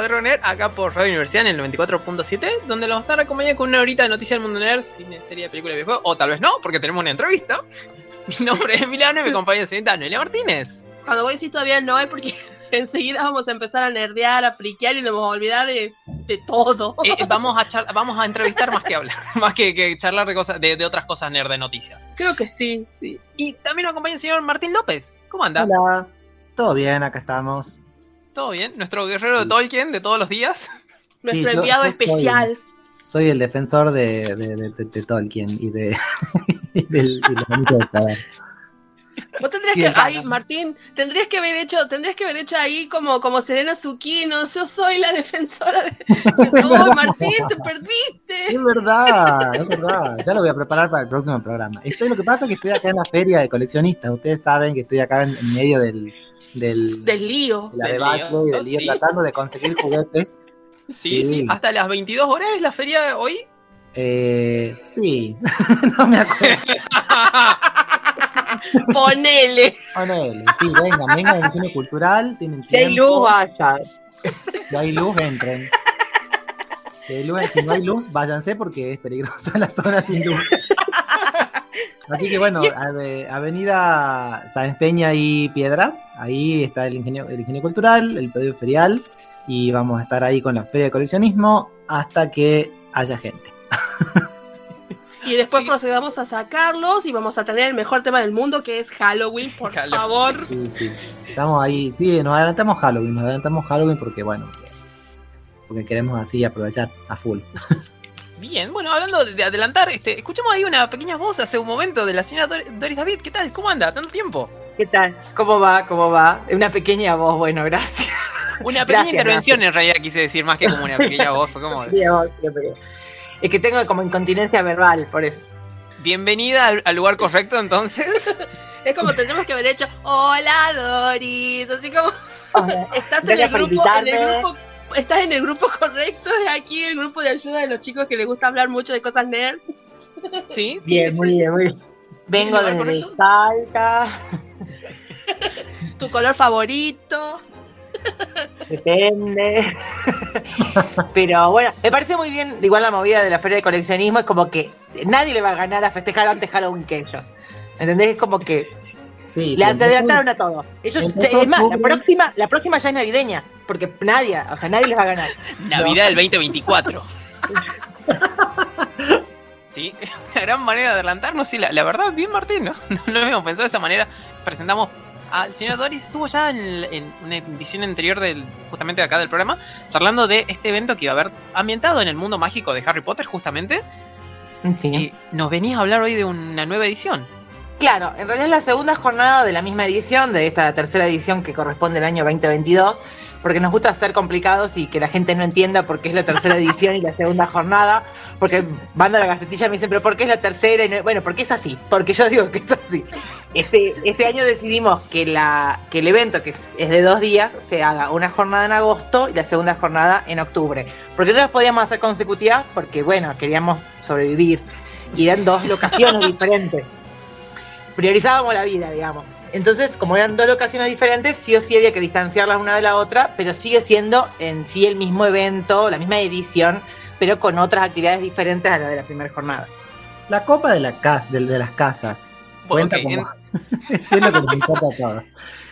Escuadrón Nerd, acá por Radio Universidad en el 94.7, donde a estar acompañando con una horita de noticias del mundo nerd, cine, serie, película y videojuego, o tal vez no, porque tenemos una entrevista. Mi nombre es Emiliano y mi compañera es señorita Noelia Martínez. Cuando voy a decir todavía no es porque enseguida vamos a empezar a nerdear, a friquear y nos vamos a olvidar de, de todo. Eh, eh, vamos, a vamos a entrevistar más que hablar, más que, que charlar de, cosas, de, de otras cosas nerd de noticias. Creo que sí. Y también nos acompaña el señor Martín López. ¿Cómo anda? Hola, todo bien, acá estamos. ¿Todo bien? Nuestro guerrero de Tolkien de todos los días. Nuestro Sí, enviado yo especial. Soy el defensor de, de, de- de- de Tolkien y de, y del y de. Vos tendrías que, ay. Martín, tendrías que haber hecho, tendrías que haber hecho ahí como, como Serena Zucchino, yo soy la defensora de. ¡Oh, Martín, te perdiste! Es verdad, es verdad. Ya lo voy a preparar para el próximo programa. Estoy, lo que pasa es que estoy acá en la feria de coleccionistas. Ustedes saben que estoy acá en, en medio del, del, Del lío. de la del debacle lío, y del lío, sí. tratando de conseguir juguetes. Sí, sí, Sí. Hasta las 22 horas es la feria de hoy. Eh, sí, no me acuerdo. Ponele. Ponele, sí, vengan, vengan al cine cultural, tienen Si hay tiempo. luz, vaya. Si hay luz, entren. Si, hay luz- si no hay luz, váyanse porque es peligrosa la zona sin luz. Así que bueno, ave- Avenida Sáenz Peña y Piedras, ahí está el ingenio, el ingenio cultural, el pedido ferial, y vamos a estar ahí con la feria de coleccionismo hasta que haya gente. Y después Sí. procedamos a sacarlos y vamos a tener el mejor tema del mundo que es Halloween, por Halloween. favor. Sí, sí. Estamos ahí, sí, nos adelantamos Halloween, nos adelantamos Halloween porque bueno, porque queremos así aprovechar a full. Bien, bueno, hablando de, de adelantar, este, escuchamos ahí una pequeña voz hace un momento de la señora Dor- Doris David. ¿Qué tal? ¿Cómo anda? ¿Tanto tiempo? ¿Qué tal? ¿Cómo va? ¿Cómo va? Una pequeña voz, bueno, gracias. Una pequeña Gracias, intervención en realidad quise decir, más que como una pequeña voz. Fue como. Es que tengo como incontinencia verbal, por eso. bienvenida al, al lugar correcto entonces. Es como tendremos que haber hecho, hola Doris, así como estás en el grupo, en el grupo, estás en el grupo correcto, es aquí el grupo de ayuda de los chicos que les gusta hablar mucho de cosas nerd. Sí, Bien, sí, muy sí. bien, muy bien. Vengo ¿Lugar desde? Salta, Tu color favorito. depende. Pero bueno, me parece muy bien, igual la movida de la feria de coleccionismo es como que nadie le va a ganar a festejar antes Halloween que ellos. ¿Entendés? Es como que Sí, se adelantaron a todo. Ellos, es más, la próxima, la próxima ya es navideña, porque nadie, o sea, nadie les va a ganar. Navidad del 2024. Sí, una gran manera de adelantarnos. Sí, la, la verdad, bien Martín, ¿no? No lo habíamos pensado de esa manera. Presentamos al señor Doris. Estuvo ya en, en una edición anterior del justamente de acá del programa, charlando de este evento que iba a haber ambientado en el mundo mágico de Harry Potter, justamente. Sí. Y nos venías a hablar hoy de una nueva edición. Claro, en realidad es la segunda jornada de la misma edición, de esta tercera edición que corresponde al año 2022, porque nos gusta ser complicados y que la gente no entienda por qué es la tercera edición y la segunda jornada, porque van a la gacetilla y me dicen, pero ¿por qué es la tercera? Y no- bueno, porque es así, porque yo digo que es así. Este, este año decidimos que, la, que el evento, que es, es de dos días, se haga una jornada en agosto y la segunda jornada en octubre. Porque no las podíamos hacer consecutivas, porque bueno, queríamos sobrevivir. Y eran dos locaciones diferentes priorizábamos la vida, digamos. Entonces, como eran dos locaciones diferentes, sí o sí había que distanciarlas una de la otra, pero sigue siendo en sí el mismo evento, la misma edición, pero con otras actividades diferentes a la de la primera jornada. La copa de, la ca- de, de las casas. Cuenta ok, como. es lo que nos importa a todos.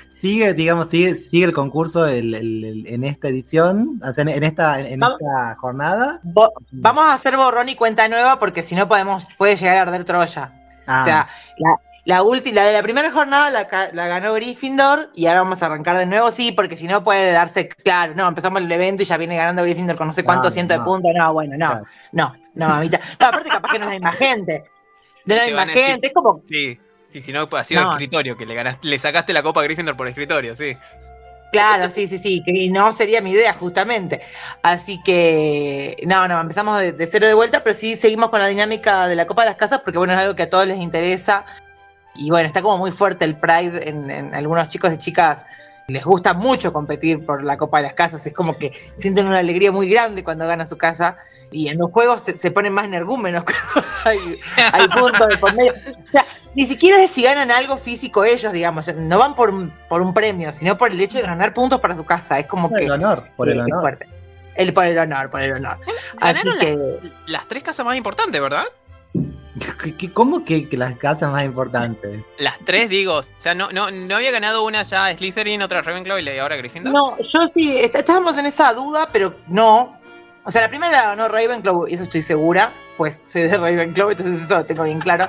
Sigue, digamos, sigue, sigue el concurso el- el- el- en esta edición, o sea, en, en esta, en Vamos. esta jornada. Bo- Vamos a hacer borrón y cuenta nueva porque si no podemos, puede llegar a arder Troya. Ah, O sea, la, la última, la de la primera jornada la, ca- la ganó Gryffindor y ahora vamos a arrancar de nuevo, sí, porque si no puede darse, claro, no, empezamos el evento y ya viene ganando Gryffindor con no sé cuántos cientos no. de puntos, no, bueno, no, Claro. no, no, mamita. No, aparte capaz que no es la misma gente. No es la misma decir- gente, es como, Sí, sí, si no, ha sido No. escritorio, que le ganaste, le sacaste la copa a Gryffindor por escritorio, sí. Claro, sí, sí, sí, que no sería mi idea justamente. Así que, no, no, empezamos de, de, cero de vuelta, pero sí seguimos con la dinámica de la Copa de las Casas porque, bueno, es algo que a todos les interesa. Y bueno, está como muy fuerte el Pride en, en algunos chicos y chicas. Les gusta mucho competir por la Copa de las Casas, es como que sienten una alegría muy grande cuando ganan su casa y en los juegos se, se ponen más energúmenos hay, hay puntos de por medio. O sea, ni siquiera es si ganan algo físico ellos, digamos, no van por un, por un premio, sino por el hecho de ganar puntos para su casa. Es como por que. El honor, por el honor. El, por el honor, por el honor. Así Ganaron que. las, las tres casas más importantes, ¿verdad? ¿Qué- qué- ¿Cómo que, que las casas más importantes? Las tres, digo. O sea, no, no, no había ganado una ya Slytherin, otra Ravenclaw y ahora Gryffindor. No, yo sí, est- estábamos en esa duda, pero no. O sea, la primera la ganó Ravenclaw, y eso estoy segura, pues soy de Ravenclaw, entonces eso lo tengo bien claro.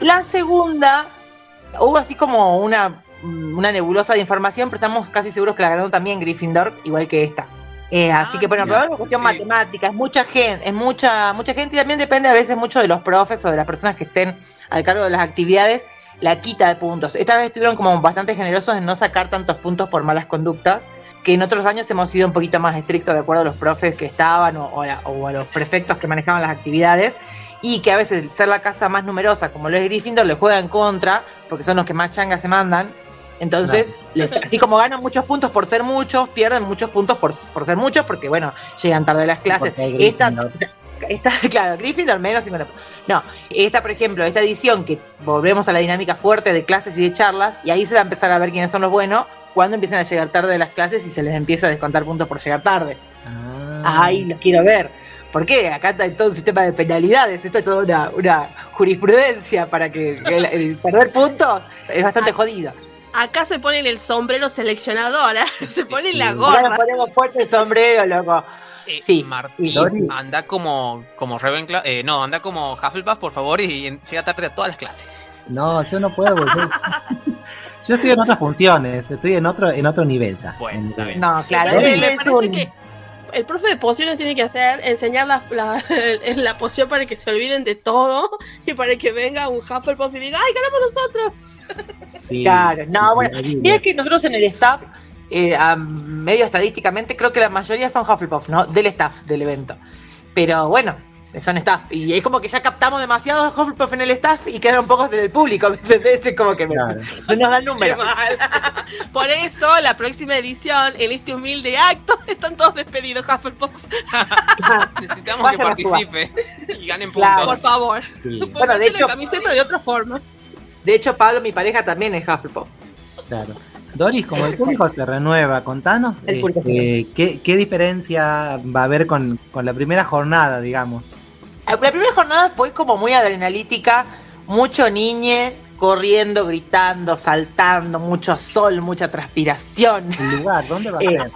La segunda, hubo así como una, una nebulosa de información, pero estamos casi seguros que la ganó también Gryffindor, igual que esta. Eh, así Ah, que bueno, mira, pero es una cuestión sí. matemática, es mucha gente, es mucha, mucha gente y también depende a veces mucho de los profes o de las personas que estén al cargo de las actividades, la quita de puntos. Esta vez estuvieron como bastante generosos en no sacar tantos puntos por malas conductas, que en otros años hemos sido un poquito más estrictos de acuerdo a los profes que estaban o, o a, o a los prefectos que manejaban las actividades. Y que a veces ser la casa más numerosa, como lo es Gryffindor, le juega en contra, porque son los que más changas se mandan. Entonces, les- así como ganan muchos puntos por ser muchos, pierden muchos puntos por, por ser muchos, porque bueno, llegan tarde a las clases. Esta, esta, claro, Gryffindor menos 50 puntos. No, esta, por ejemplo, esta edición que volvemos a la dinámica fuerte de clases y de charlas, y ahí se va a empezar a ver quiénes son los buenos cuando empiezan a llegar tarde a las clases y se les empieza a descontar puntos por llegar tarde. Ah. Ay, los quiero ver. ¿Por qué? Acá está todo un sistema de penalidades, esto es toda una, una jurisprudencia para que el, el perder puntos es bastante jodido. Acá se ponen el sombrero seleccionador, ¿eh? se ponen la Sí. Ahora gorra. nos ponemos fuerte el sombrero, loco. Eh, Sí. Martín, Doris. anda como, como Ravenclaw. eh, no, anda como Hufflepuff, por favor, y, y llega tarde a todas las clases. No, yo no puedo volver. yo estoy en otras funciones, estoy en otro, en otro nivel ya. Bueno, En- está bien. No, claro. Me parece, que el profe de pociones tiene que hacer, enseñar la, la, la poción para que se olviden de todo y para que venga un Hufflepuff y diga, ¡ay, ganamos nosotros! sí, Claro, no, bueno. Mira que nosotros en el staff, eh, a medio estadísticamente, creo que la mayoría son Hufflepuff, ¿no? Del staff del evento. Pero bueno, son staff. Y es como que ya captamos demasiados Hufflepuff en el staff y quedaron pocos en el público, ¿me entendés? Es como que me- Claro. no nos dan ¡Qué número. mal! Por eso, la próxima edición, en este humilde acto, están todos despedidos, Hufflepuff. Necesitamos Vayan que participe y ganen Claro. puntos. Por favor. Sí, Bueno, de hecho- la camiseta de otra forma. De hecho, Pablo, mi pareja, también es Hufflepuff. claro. Doris, como el público se renueva, contanos este, ¿qué, qué diferencia va a haber con, con la primera jornada, digamos. La primera jornada fue como muy adrenalítica, mucho niñe corriendo, gritando, saltando, mucho sol, mucha transpiración. El lugar, ¿dónde va a Eh, ser?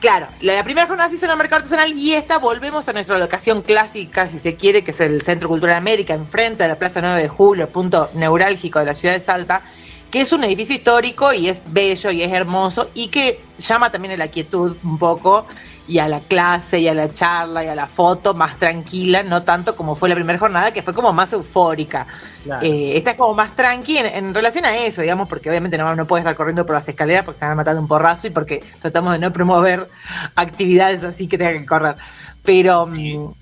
Claro, la, la primera jornada se hizo en el mercado artesanal y esta volvemos a nuestra locación clásica, si se quiere, que es el Centro Cultural América, enfrente de la Plaza 9 de Julio, punto neurálgico de la ciudad de Salta, que es un edificio histórico y es bello y es hermoso y que llama también a la quietud un poco y a la clase y a la charla y a la foto más tranquila, no tanto como fue la primera jornada, que fue como más eufórica. Claro. Eh, esta es como más tranqui en, en relación a eso, digamos, porque obviamente no, no puedes estar corriendo por las escaleras porque se van a matar de un porrazo y porque tratamos de no promover actividades así que tengan que correr. Pero mm,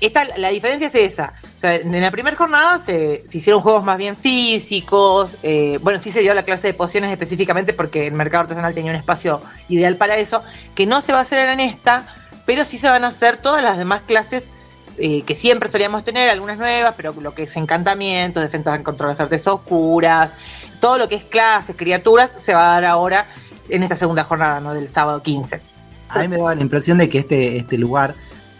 esta, la diferencia es esa. O sea, en la primera jornada se, se hicieron juegos más bien físicos. eh, bueno, sí se dio la clase de pociones específicamente porque el mercado artesanal tenía un espacio ideal para eso, que no se va a hacer en esta, pero sí se van a hacer todas las demás clases eh, que siempre solíamos tener, algunas nuevas, pero lo que es encantamiento, defensa contra las artes oscuras, todo lo que es clases, criaturas, se va a dar ahora en esta segunda jornada, ¿no? Del sábado 15. A mí me daba la impresión de que este, este lugar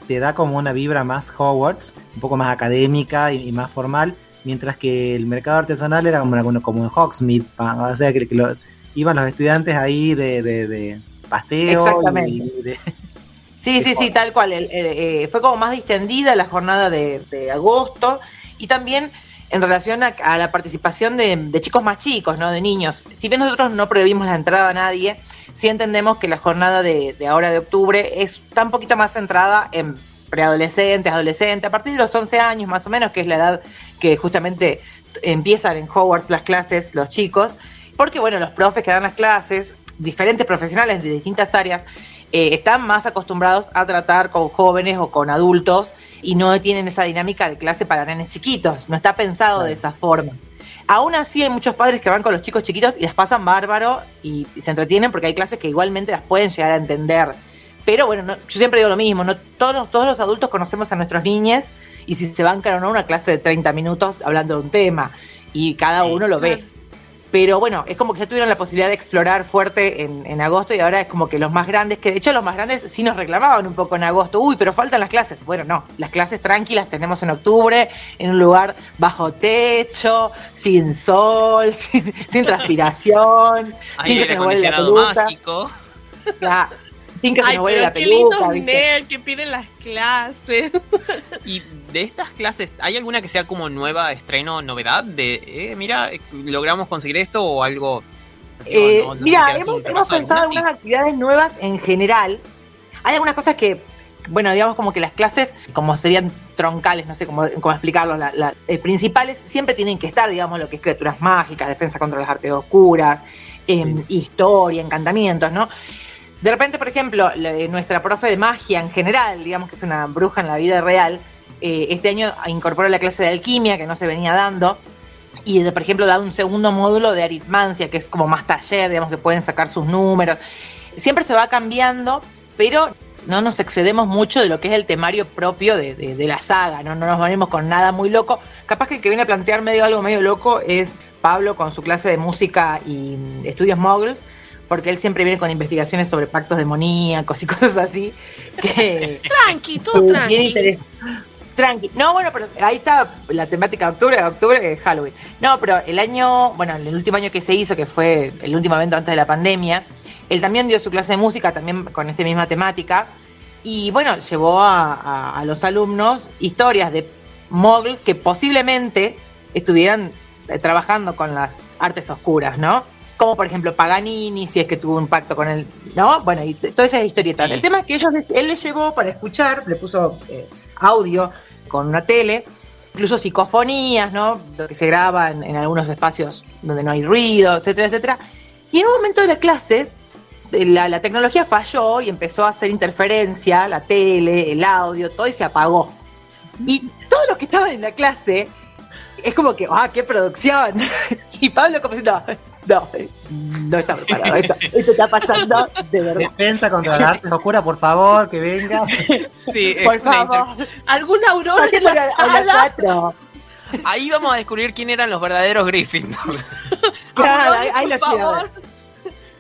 te da como una vibra más Hogwarts, un poco más académica y, y más formal, mientras que el mercado artesanal era como, una- como en Hogsmeade, o sea que, que lo- iban los estudiantes ahí de, de- de paseo Exactamente. y de- Sí, sí, sí, tal cual. El- el, eh, fue como más distendida la jornada de, agosto y también en relación a, a la participación de, de chicos más chicos, ¿no? De niños. Si bien nosotros no prohibimos la entrada a nadie, sí entendemos que la jornada de, de ahora de octubre es está un poquito más centrada en preadolescentes, adolescentes, a partir de los 11 años más o menos, que es la edad que justamente empiezan en Hogwarts las clases los chicos. Porque, bueno, los profes que dan las clases diferentes profesionales de distintas áreas eh, están más acostumbrados a tratar con jóvenes o con adultos y no tienen esa dinámica de clase para nenes chiquitos, no está pensado de esa forma. Aún así hay muchos padres que van con los chicos chiquitos y las pasan bárbaro y, se entretienen porque hay clases que igualmente las pueden llegar a entender. Pero bueno, no- yo siempre digo lo mismo, no todos, los- todos los adultos conocemos a nuestros niños y si se bancan o no una clase de 30 minutos hablando de un tema y cada uno lo ve. Pero bueno, es como que ya tuvieron la posibilidad de explorar fuerte en, en agosto y ahora es como que los más grandes, que de hecho los más grandes sí nos reclamaban un poco en agosto, uy, pero faltan las clases. Bueno, no, las clases tranquilas tenemos en octubre, en un lugar bajo techo, sin sol, sin, sin transpiración, sin que se nos vuelva la mágico. la- sin que se Ay, nos vuelva pero la qué peluca. ¿viste? nerds que piden las clases. Y de estas clases, ¿hay alguna que sea como nueva, estreno, novedad? De, eh, mira, eh, logramos conseguir esto o algo. así, Eh, o no- no se mira, hemos, hemos pensado alguna, algunas actividades nuevas en general. Hay algunas cosas que, bueno, digamos como que las clases, como serían troncales, no sé cómo, cómo explicarlo, la- la- eh, principales, siempre tienen que estar, digamos, lo que es criaturas mágicas, defensa contra las artes oscuras, em, historia, encantamientos, ¿no? De repente, por ejemplo, eh, nuestra profe de magia en general, digamos que es una bruja en la vida real, eh, este año incorporó la clase de alquimia que no se venía dando. Y, por ejemplo, da un segundo módulo de aritmancia, que es como más taller, digamos, que pueden sacar sus números. Siempre se va cambiando, pero no nos excedemos mucho de lo que es el temario propio de, la saga, ¿no? No nos venimos con nada muy loco. Capaz que el que viene a plantear medio algo medio loco es Pablo con su clase de música y mm, estudios moguls, porque él siempre viene con investigaciones sobre pactos demoníacos y cosas así. Que, Tranqui, todo Bien tranqui. Tranqui. No, bueno, pero ahí está la temática de octubre, de octubre Halloween. No, pero el año, bueno, el último año que se hizo, que fue el último evento antes de la pandemia, él también dio su clase de música, también con esta misma temática. Y bueno, llevó a, a- a los alumnos historias de moguls que posiblemente estuvieran eh, trabajando con las artes oscuras, ¿no? Como por ejemplo Paganini, si es que tuvo un pacto con él, ¿no? Bueno, y todas esas historietas. Sí. El tema es que ellos, él le llevó para escuchar, le puso eh, audio con una tele, incluso psicofonías, ¿no? Lo que se graba en, en algunos espacios donde no hay ruido, etcétera, etcétera. Y en un momento de la clase, la, la tecnología falló y empezó a hacer interferencia, la tele, el audio, todo y se apagó. Y todos los que estaban en la clase, es como que, ¡ah, qué producción! Y Pablo como diciendo, no, no está preparado, esto, esto está pasando de verdad. Defensa contra las artes oscuras, por favor, que venga. Sí, Por una inter- favor, ¿Alguna aurora en la a la- a las sala? cuatro. Ahí vamos a descubrir quién eran los verdaderos Gryffindor. Claro, ahí- ahí por lo quiero favor.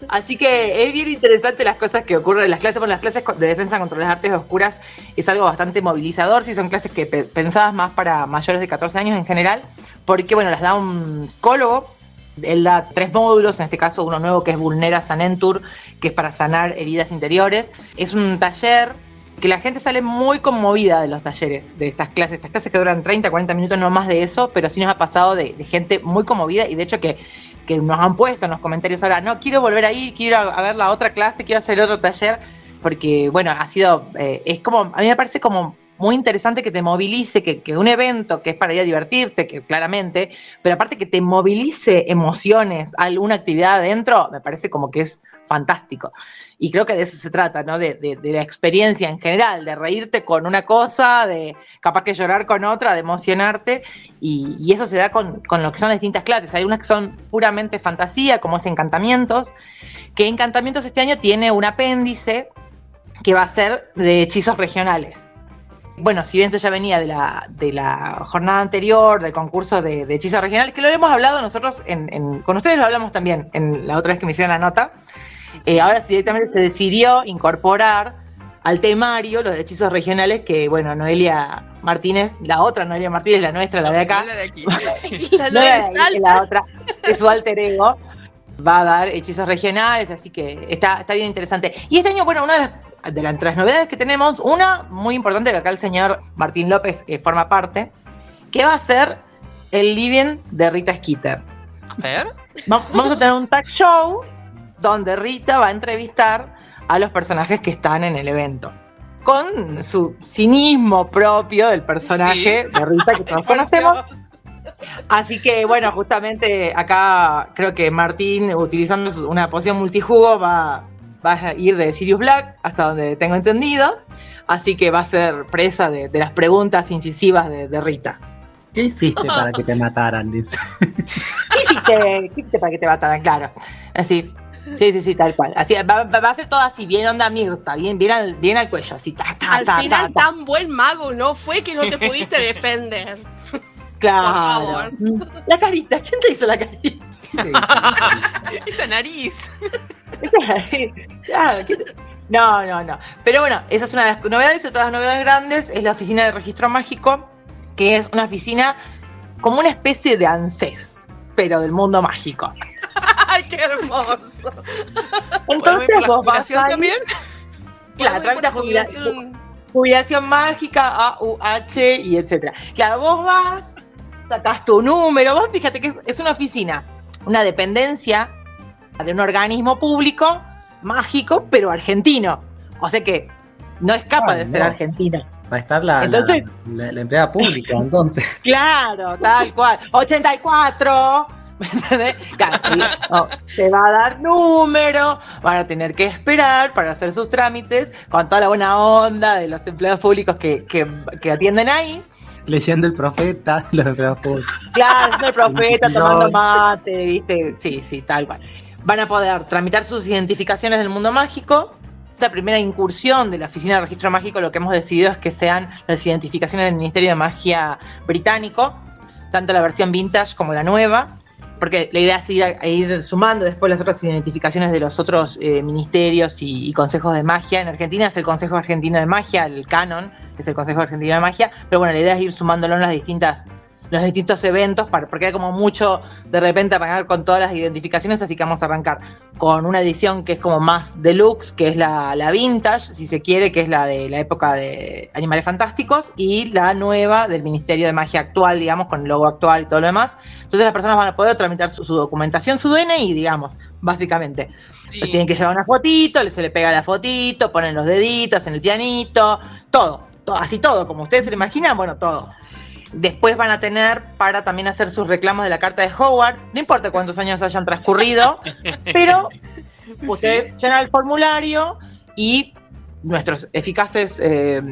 Así que es bien interesante las cosas que ocurren en las clases. Bueno, las clases de defensa contra las artes oscuras es algo bastante movilizador. Sí, son clases que pe- pensadas más para mayores de 14 años en general, porque bueno, las da un psicólogo. Él da tres módulos, en este caso uno nuevo que es Vulnera Sanentur, que es para sanar heridas interiores. Es un taller que la gente sale muy conmovida de los talleres, de estas clases. Estas clases que duran 30, 40 minutos, no más de eso, pero sí nos ha pasado de, gente muy conmovida y de hecho que, que nos han puesto en los comentarios ahora, no, quiero volver ahí, quiero a ver la otra clase, quiero hacer otro taller, porque bueno, ha sido, eh, es como, a mí me parece como muy interesante que te movilice, que, que un evento que es para ir a divertirte, que claramente, pero aparte que te movilice emociones, alguna actividad adentro, me parece como que es fantástico. Y creo que de eso se trata, ¿no? De, de- la experiencia en general, de reírte con una cosa, de capaz que llorar con otra, de emocionarte, y, eso se da con, con lo que son distintas clases. Hay unas que son puramente fantasía, como es Encantamientos, que Encantamientos este año tiene un apéndice que va a ser de hechizos regionales. Bueno, si bien esto ya venía de la, de la jornada anterior, del concurso de, de hechizos regionales, que lo hemos hablado nosotros, en, en- con ustedes lo hablamos también en la otra vez que me hicieron la nota, eh, ahora sí directamente se decidió incorporar al temario los hechizos regionales que, bueno, Noelia Martínez, la otra Noelia Martínez, la nuestra, la de acá, La de aquí. No de la otra, es su alter ego, va a dar hechizos regionales, así que está, está bien interesante. Y este año, bueno, una de las, de las, entre las novedades que tenemos, una muy importante que acá el señor Martín López eh, forma parte, que va a ser el living de Rita Skeeter. A ver. Va- Vamos a tener un tag show donde Rita va a entrevistar a los personajes que están en el evento. Con su cinismo propio del personaje de Rita que todos conocemos. Así que bueno, justamente acá creo que Martín, utilizando una poción multijugo, va, va a ir de Sirius Black, hasta donde tengo entendido. Así que va a ser presa de, de las preguntas incisivas de, de Rita. ¿Qué hiciste para que te mataran? Dice. ¿Qué hiciste, ¿Qué hiciste para que te mataran? Claro. Así. Sí, sí, sí, tal cual. Así, va, a ser todo así, bien onda Mirta, bien, bien, al, bien al cuello, así, ta, ta, Al ta, final, ta, ta. tan buen mago no fue que no te pudiste defender. Claro. por favor. La carita, ¿quién te hizo la carita? Esa nariz. Claro, ¿qué te- No, no, no. Pero bueno, esa es una de las novedades. Otra de las novedades grandes es la oficina de registro mágico, que es una oficina como una especie de ANSES, pero del mundo mágico. ¡Ay, qué hermoso! Entonces ¿Podemos ir por la vos vas también? claro, por jubilación, jubilación. jubilación mágica, A, U, H y etcétera. Claro, vos vas, sacás tu número, vos fíjate que es, es una oficina, una dependencia de un organismo público mágico, pero argentino. O sea que no escapa Ah, de ser argentina. Va a estar la, la- Entonces- la- la empleada pública, entonces. Claro, tal cual. 84. ¿me entendés? Claro, y, no, te va a dar número, van a tener que esperar para hacer sus trámites con toda la buena onda de los empleados públicos que, que- que atienden ahí. Leyendo el profeta, los públicos. Claro, el profeta tomando mate, ¿viste? Sí, sí, tal cual. Van a poder tramitar sus identificaciones del mundo mágico. Esta primera incursión de la Oficina de Registro Mágico, lo que hemos decidido es que sean las identificaciones del Ministerio de Magia británico, tanto la versión vintage como la nueva, porque la idea es ir, a- ir sumando después las otras identificaciones de los otros eh, ministerios y, y consejos de magia. En Argentina es el Consejo Argentino de Magia, el canon, es el Consejo Argentino de Magia, pero bueno, la idea es ir sumándolo en las distintas los distintos eventos, para- porque hay como mucho de repente arrancar con todas las identificaciones, así que vamos a arrancar con una edición que es como más deluxe, que es la, la vintage, si se quiere, que es la de la época de Animales Fantásticos, y la nueva del Ministerio de Magia actual, digamos, con el logo actual y todo lo demás. Entonces las personas van a poder tramitar su, su documentación, su DNI, digamos, básicamente. Sí. Le tienen que llevar una fotito, se le pega la fotito, ponen los deditos en el pianito, todo, todo, así todo, como ustedes se lo imaginan, bueno, todo. Después van a tener para también hacer sus reclamos de la carta de Hogwarts, no importa cuántos años hayan transcurrido, pero ustedes llenan el formulario y nuestros eficaces eh,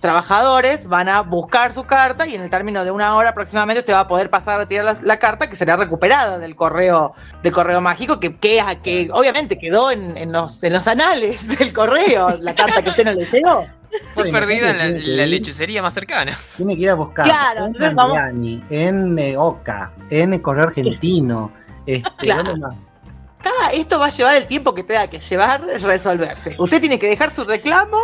trabajadores van a buscar su carta y en el término de una hora aproximadamente usted va a poder pasar a retirar la, la carta que será recuperada del correo del correo mágico que, que, que obviamente quedó en, en los, en los anales del correo, la carta que usted no le llegó. Fue perdida en la, la lechucería más cercana. Tiene que ir a buscar Claro, en eh, Oca, en Correo Argentino. Este, Claro. ¿dónde más? Cada esto va a llevar el tiempo que tenga que llevar resolverse. Usted tiene que dejar su reclamo,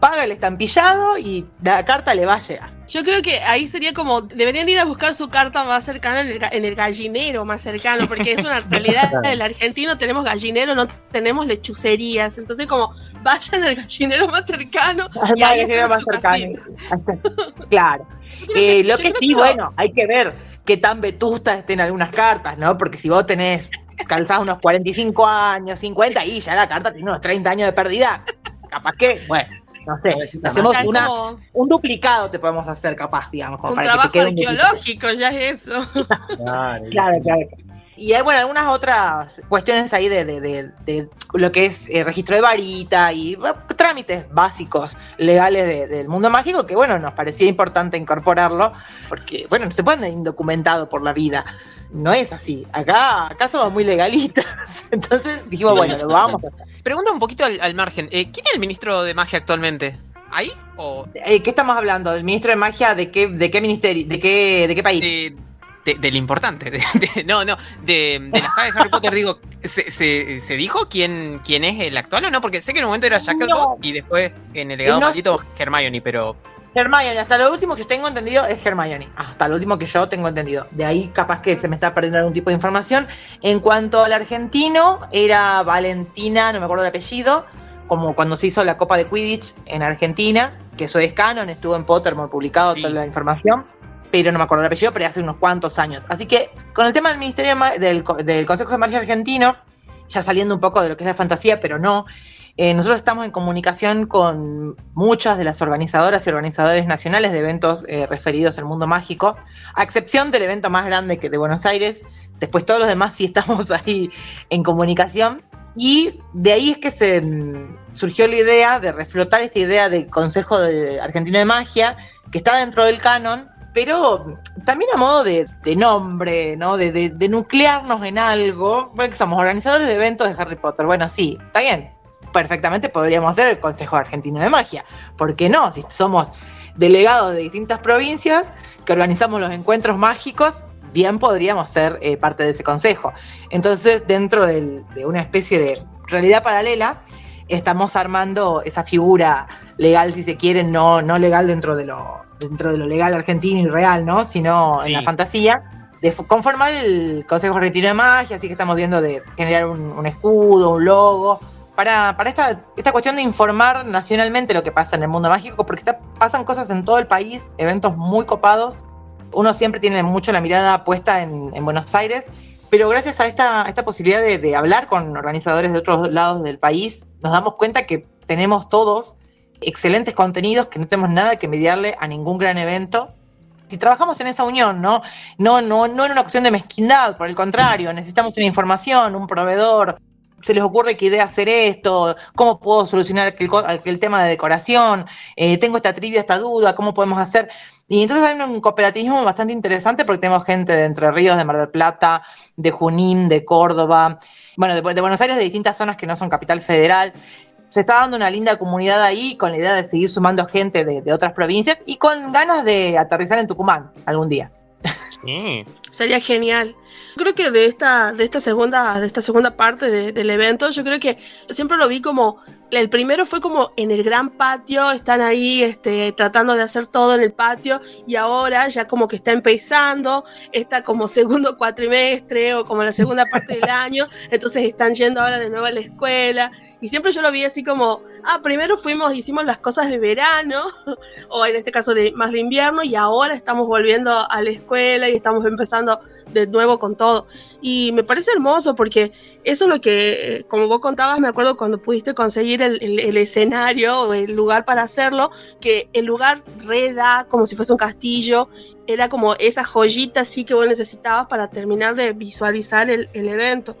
paga el estampillado y la carta le va a llegar. Yo creo que ahí sería como, deberían ir a buscar su carta más cercana en el, ga- en el gallinero más cercano, porque es una realidad del argentino, tenemos gallinero, no tenemos lechucerías, entonces como vayan al gallinero más cercano y ahí Al está más cercano. Claro. Eh, que- lo que sí, que bueno, hay que ver qué tan vetustas estén algunas cartas, ¿no? Porque si vos tenés calzás unos 45 años, 50, y ya la carta tiene unos 30 años de pérdida, capaz que, bueno, no sé, hacemos una, como un duplicado te podemos hacer capaz, digamos, como un para que te trabajo un arqueológico, ya es eso. Claro, Claro, claro. Y hay, bueno, algunas otras cuestiones ahí de, de- de- de lo que es eh, registro de varita y bueno, trámites básicos legales de- del mundo mágico que, bueno, nos parecía importante incorporarlo porque, bueno, no se puede andar indocumentado por la vida. No es así. Acá, acá somos muy legalistas. Entonces dijimos, bueno, lo vamos a hacer. Pregunta un poquito al, al margen. eh, ¿Quién es el ministro de magia actualmente? ¿Ahí? ¿O Eh, ¿Qué estamos hablando? ¿Del ministro de magia de qué, de qué ministerio? ¿De qué, de qué país? de, de- del importante? de- de- no, no. De, la saga de Harry Potter, digo, ¿se, se, se dijo quién, quién es el actual o no? Porque sé que en un momento era Jack No. y después en el legado no- maldito Hermione, pero Hermione, hasta lo último que tengo entendido es Hermione. Hasta lo último que yo tengo entendido. De ahí capaz que se me está perdiendo algún tipo de información. En cuanto al argentino, era Valentina, no me acuerdo el apellido, como cuando se hizo la Copa de Quidditch en Argentina, que eso es canon, estuvo en Pottermore publicado Sí. toda la información. Pero no me acuerdo el apellido, pero hace unos cuantos años. Así que con el tema del Ministerio del, del Consejo de Magia Argentino, ya saliendo un poco de lo que es la fantasía, pero no. Eh, nosotros estamos en comunicación con muchas de las organizadoras y organizadores nacionales de eventos eh, referidos al mundo mágico, a excepción del evento más grande que de Buenos Aires. Después todos los demás sí estamos ahí en comunicación. Y de ahí es que se mm, surgió la idea de reflotar esta idea del Consejo Argentino de Magia, que está dentro del canon, pero también a modo de, nombre, ¿no? De, de, nuclearnos en algo. Bueno, somos organizadores de eventos de Harry Potter. Bueno, sí, está bien. Perfectamente podríamos ser el Consejo Argentino de Magia. ¿Por qué no? Si somos delegados de distintas provincias que organizamos los encuentros mágicos, bien podríamos ser eh, parte de ese consejo. Entonces, dentro de una especie de realidad paralela, estamos armando esa figura legal, si se quiere, no, no legal dentro de lo dentro de lo legal argentino y real, ¿no? Sino en la fantasía, de conformar el Consejo Argentino de Magia, así que estamos viendo de generar un, escudo, un logo, para, para esta, esta, cuestión de informar nacionalmente lo que pasa en el mundo mágico, porque pasan cosas en todo el país, eventos muy copados. Uno siempre tiene mucho la mirada puesta en, Buenos Aires, pero gracias a esta, esta posibilidad de, hablar con organizadores de otros lados del país, nos damos cuenta que tenemos todos excelentes contenidos que no tenemos nada que mediarle a ningún gran evento. Si trabajamos en esa unión, ¿no? No, no, no en una cuestión de mezquindad, por el contrario, necesitamos una información, un proveedor, se les ocurre qué idea hacer esto, cómo puedo solucionar el, tema de decoración, eh, tengo esta trivia, esta duda, cómo podemos hacer. Y entonces hay un cooperativismo bastante interesante porque tenemos gente de Entre Ríos, de Mar del Plata, de Junín, de Córdoba, bueno, de, de Buenos Aires, de distintas zonas que no son capital federal se está dando una linda comunidad ahí con la idea de seguir sumando gente de, otras provincias y con ganas de aterrizar en Tucumán algún día. Sí. Sería genial. Creo que de esta, de esta segunda, de esta segunda parte del evento, yo creo que siempre lo vi como el primero fue como en el gran patio, están ahí este, tratando de hacer todo en el patio y ahora ya como que está empezando, está como segundo cuatrimestre o como la segunda parte del año, entonces están yendo ahora de nuevo a la escuela y siempre yo lo vi así como, ah, primero fuimos, hicimos las cosas de verano, o en este caso de más de invierno, y ahora estamos volviendo a la escuela y estamos empezando de nuevo con todo. Y me parece hermoso porque eso es lo que, como vos contabas, me acuerdo cuando pudiste conseguir el, el, escenario o el lugar para hacerlo, que el lugar reda como si fuese un castillo, era como esa joyita así que vos necesitabas para terminar de visualizar el, el evento.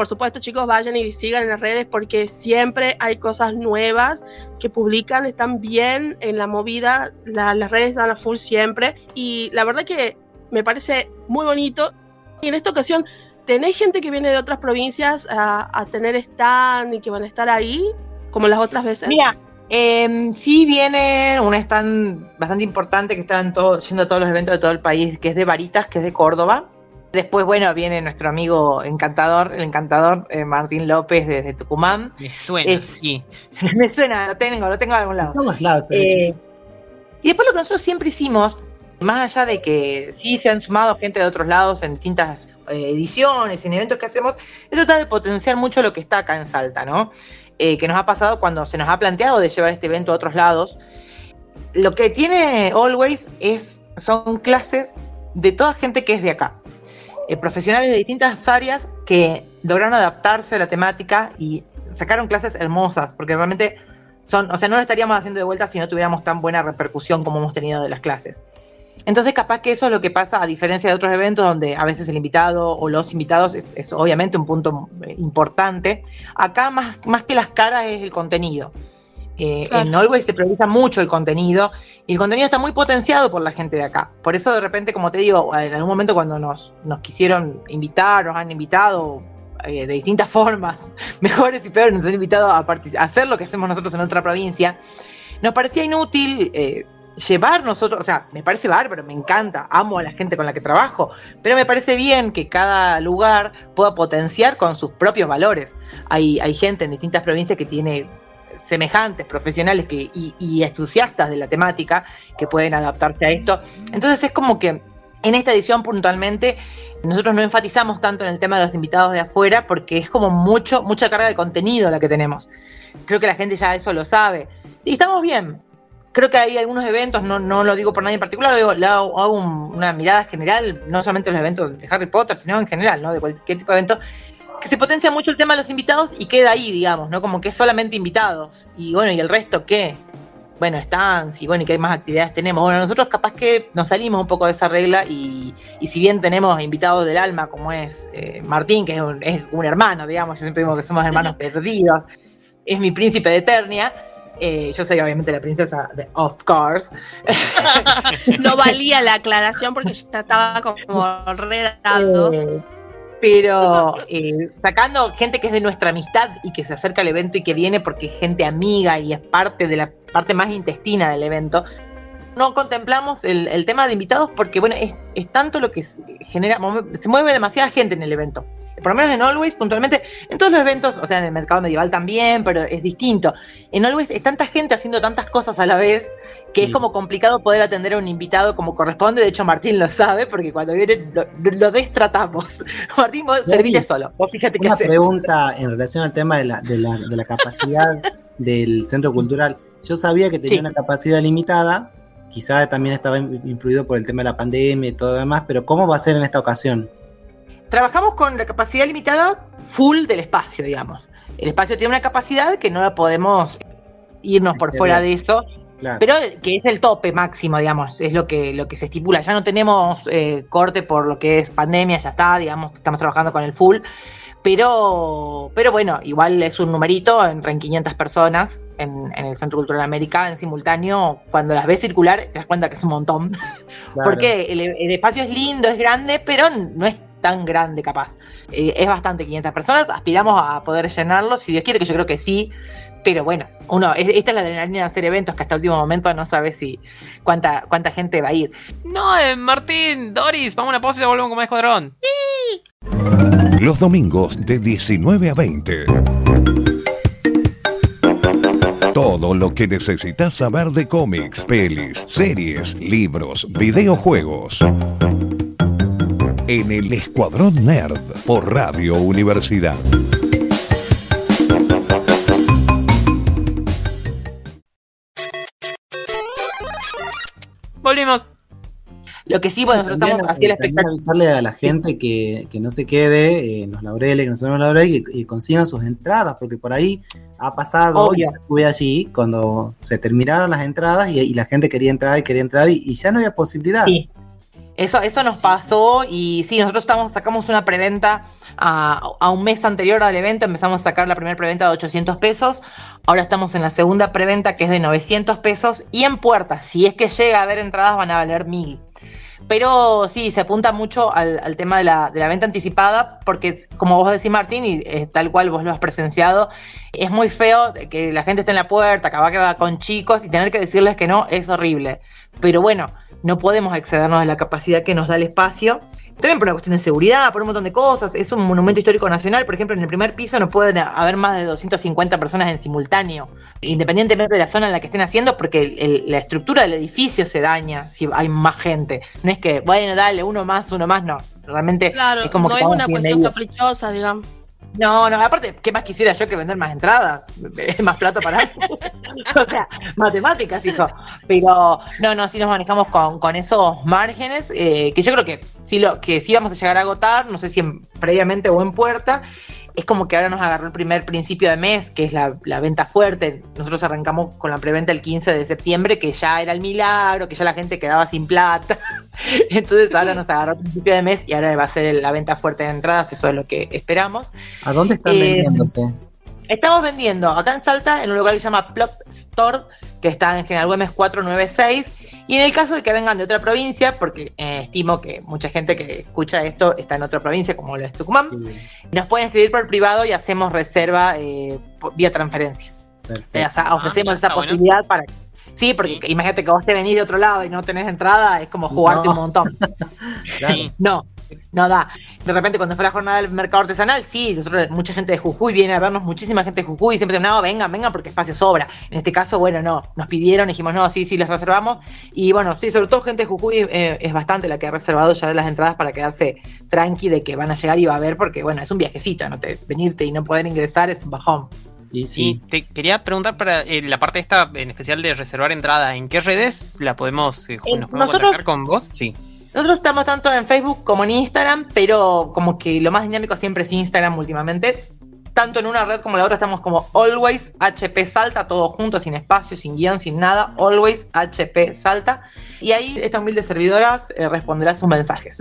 Por supuesto, chicos, vayan y sigan en las redes porque siempre hay cosas nuevas que publican, están bien en la movida, las redes dan a full siempre. Y la verdad que me parece muy bonito. Y en esta ocasión, ¿tenéis gente que viene de otras provincias a, tener stand y que van a estar ahí, como las otras veces? Mira, eh, sí viene un stand bastante importante que están todos, yendo a todos los eventos de todo el país, que es de Varitas, que es de Córdoba. Después, bueno, viene nuestro amigo encantador, el encantador eh, Martín López desde Tucumán. Me suena, sí. Me suena, lo tengo, lo tengo de algún lado. Eh, y después lo que nosotros siempre hicimos, más allá de que sí se han sumado gente de otros lados en distintas eh, ediciones, en eventos que hacemos, es tratar de potenciar mucho lo que está acá en Salta, ¿no? que nos ha pasado cuando se nos ha planteado de llevar este evento a otros lados. Lo que tiene Always es, son clases de toda gente que es de acá. Eh, profesionales de distintas áreas que lograron adaptarse a la temática y sacaron clases hermosas, porque realmente son, o sea, no lo estaríamos haciendo de vuelta si no tuviéramos tan buena repercusión como hemos tenido de las clases. Entonces, capaz que eso es lo que pasa, a diferencia de otros eventos donde a veces el invitado o los invitados es, obviamente un punto eh, importante. Acá, más, más que las caras, es el contenido. Eh, en Always se prioriza mucho el contenido y el contenido está muy potenciado por la gente de acá. Por eso de repente, como te digo, en algún momento cuando nos, nos quisieron invitar, nos han invitado eh, de distintas formas, mejores y peores, nos han invitado a, a, hacer lo que hacemos nosotros en otra provincia, nos parecía inútil eh, llevar nosotros, o sea, me parece bárbaro, me encanta, amo a la gente con la que trabajo, pero me parece bien que cada lugar pueda potenciar con sus propios valores. Hay, hay gente en distintas provincias que tiene semejantes, profesionales que, y, entusiastas de la temática que pueden adaptarse a esto. Entonces es como que en esta edición puntualmente nosotros no enfatizamos tanto en el tema de los invitados de afuera porque es como mucho, mucha carga de contenido la que tenemos. Creo que la gente ya eso lo sabe. Y estamos bien. Creo que hay algunos eventos, no, no lo digo por nadie en particular, digo, hago, una mirada general, no solamente en los eventos de Harry Potter, sino en general, ¿no? De cualquier tipo de evento, que se potencia mucho el tema de los invitados y queda ahí, digamos, ¿no? Como que solamente invitados. Y bueno, ¿y el resto qué? Bueno, están, y bueno, y qué más actividades tenemos. Bueno, nosotros capaz que nos salimos un poco de esa regla y, y si bien tenemos invitados del alma, como es eh, Martín, que es un, es un, hermano, digamos, yo siempre digo que somos hermanos perdidos, es mi príncipe de Eternia, eh, yo soy obviamente la princesa de Of Course. no valía la aclaración porque yo estaba como redactando. Eh, pero eh, sacando gente que es de nuestra amistad y que se acerca al evento y que viene porque es gente amiga y es parte de la parte más intestina del evento, no contemplamos el, tema de invitados porque, bueno, es, tanto lo que genera, se mueve demasiada gente en el evento. Por lo menos en Always, puntualmente, en todos los eventos, o sea, en el mercado medieval también, pero es distinto. En Always es tanta gente haciendo tantas cosas a la vez que es como complicado poder atender a un invitado como corresponde. De hecho, Martín lo sabe, porque cuando viene lo, destratamos. Martín, vos serviste solo. Vos fíjate Una pregunta en relación al tema de la, de la, de la capacidad del centro cultural. Yo sabía que tenía una capacidad limitada, quizá también estaba influido por el tema de la pandemia y todo lo demás, pero ¿cómo va a ser en esta ocasión? Trabajamos con la capacidad limitada full del espacio, digamos. El espacio tiene una capacidad que no la podemos irnos por fuera de eso, pero que es el tope máximo, digamos, es lo que, lo que se estipula. Ya no tenemos eh, corte por lo que es pandemia, ya está, digamos, estamos trabajando con el full. Pero, pero bueno, igual es un numerito entre 500 personas en, el Centro Cultural América en simultáneo. Cuando las ves circular, te das cuenta que es un montón. Porque el, espacio es lindo, es grande, pero no es tan grande capaz. Eh, es bastante 500 personas. Aspiramos a poder llenarlo, si Dios quiere, que yo creo que sí. Pero bueno, uno, esta es la adrenalina de hacer eventos que hasta el último momento no sabes si cuánta, cuánta gente va a ir. No, eh, Martín, Doris, vamos a una pausa y ya volvemos con más escuadrón. Los domingos de 19 a 20. Todo lo que necesitas saber de cómics, pelis, series, libros, videojuegos. En el Escuadrón Nerd por Radio Universidad. Volvimos. Lo que sí, bueno, nosotros estamos haciendo la avisarle a la gente que, que no se quede en los laureles, que no se en los laureles y que consigan sus entradas, porque por ahí ha pasado, yo estuve allí cuando se terminaron las entradas y, la gente quería entrar y quería entrar y, ya no había posibilidad. Sí. Eso, eso nos pasó y sí, nosotros estamos, sacamos una preventa a, a, un mes anterior al evento, empezamos a sacar la primera preventa de 800 pesos, ahora estamos en la segunda preventa que es de 900 pesos y en puertas, si es que llega a haber entradas van a valer 1000. Pero sí, se apunta mucho al, tema de la, venta anticipada, porque como vos decís, Martín, y eh, tal cual vos lo has presenciado, es muy feo que la gente esté en la puerta, acaba que va con chicos y tener que decirles que no es horrible. Pero bueno, no podemos excedernos de la capacidad que nos da el espacio también por una cuestión de seguridad, por un montón de cosas. Es un monumento histórico nacional, por ejemplo, en el primer piso no pueden haber más de 250 personas en simultáneo, independientemente de la zona en la que estén haciendo, porque la estructura del edificio se daña si hay más gente. No es que, bueno, dale, uno más, uno más, no. Realmente claro, es como no es una cuestión caprichosa, digamos. No, no, aparte, ¿qué más quisiera yo que vender más entradas? más plata para O sea, matemáticas, hijo. Pero no, no, sí nos manejamos con, esos márgenes, eh, que yo creo que sí, lo, que sí vamos a llegar a agotar, no sé si previamente o en puerta es como que ahora nos agarró el primer principio de mes, que es la, venta fuerte. Nosotros arrancamos con la preventa el 15 de septiembre, que ya era el milagro, que ya la gente quedaba sin plata. Entonces ahora nos agarró el principio de mes y ahora va a ser la venta fuerte de entradas, eso es lo que esperamos. ¿A dónde están eh, vendiéndose? Estamos vendiendo acá en Salta, en un lugar que se llama Plop Store, que está en General Güemes 496 y en el caso de que vengan de otra provincia, porque eh, estimo que mucha gente que escucha esto está en otra provincia, como lo es Tucumán, nos pueden escribir por privado y hacemos reserva eh, vía transferencia. o sea, ofrecemos ah, esa posibilidad para Sí, porque imagínate que vos te venís de otro lado y no tenés entrada, es como jugarte un montón. No, no da. De repente, cuando fue la jornada del mercado artesanal, sí, mucha gente de Jujuy viene a vernos, muchísima gente de Jujuy, y siempre no, vengan, vengan, porque espacio sobra. En este caso, bueno, no, nos pidieron, dijimos, no, sí, sí, les reservamos. Y bueno, sí, sobre todo gente de Jujuy eh, es bastante la que ha reservado ya las entradas para quedarse tranqui de que van a llegar y va a ver, porque bueno, es un viajecito, ¿no? Te, venirte y no poder ingresar es un bajón. Sí, sí. te quería preguntar para eh, la parte esta, en especial de reservar entrada, ¿en qué redes la podemos, eh, nos podemos contactar con vos? Sí. Nosotros estamos tanto en Facebook como en Instagram, pero como que lo más dinámico siempre es Instagram últimamente. Tanto en una red como en la otra estamos como Always HP Salta, todo junto, sin espacio, sin guion, sin nada. Always HP Salta. Y ahí esta humilde servidora eh, responderá sus mensajes.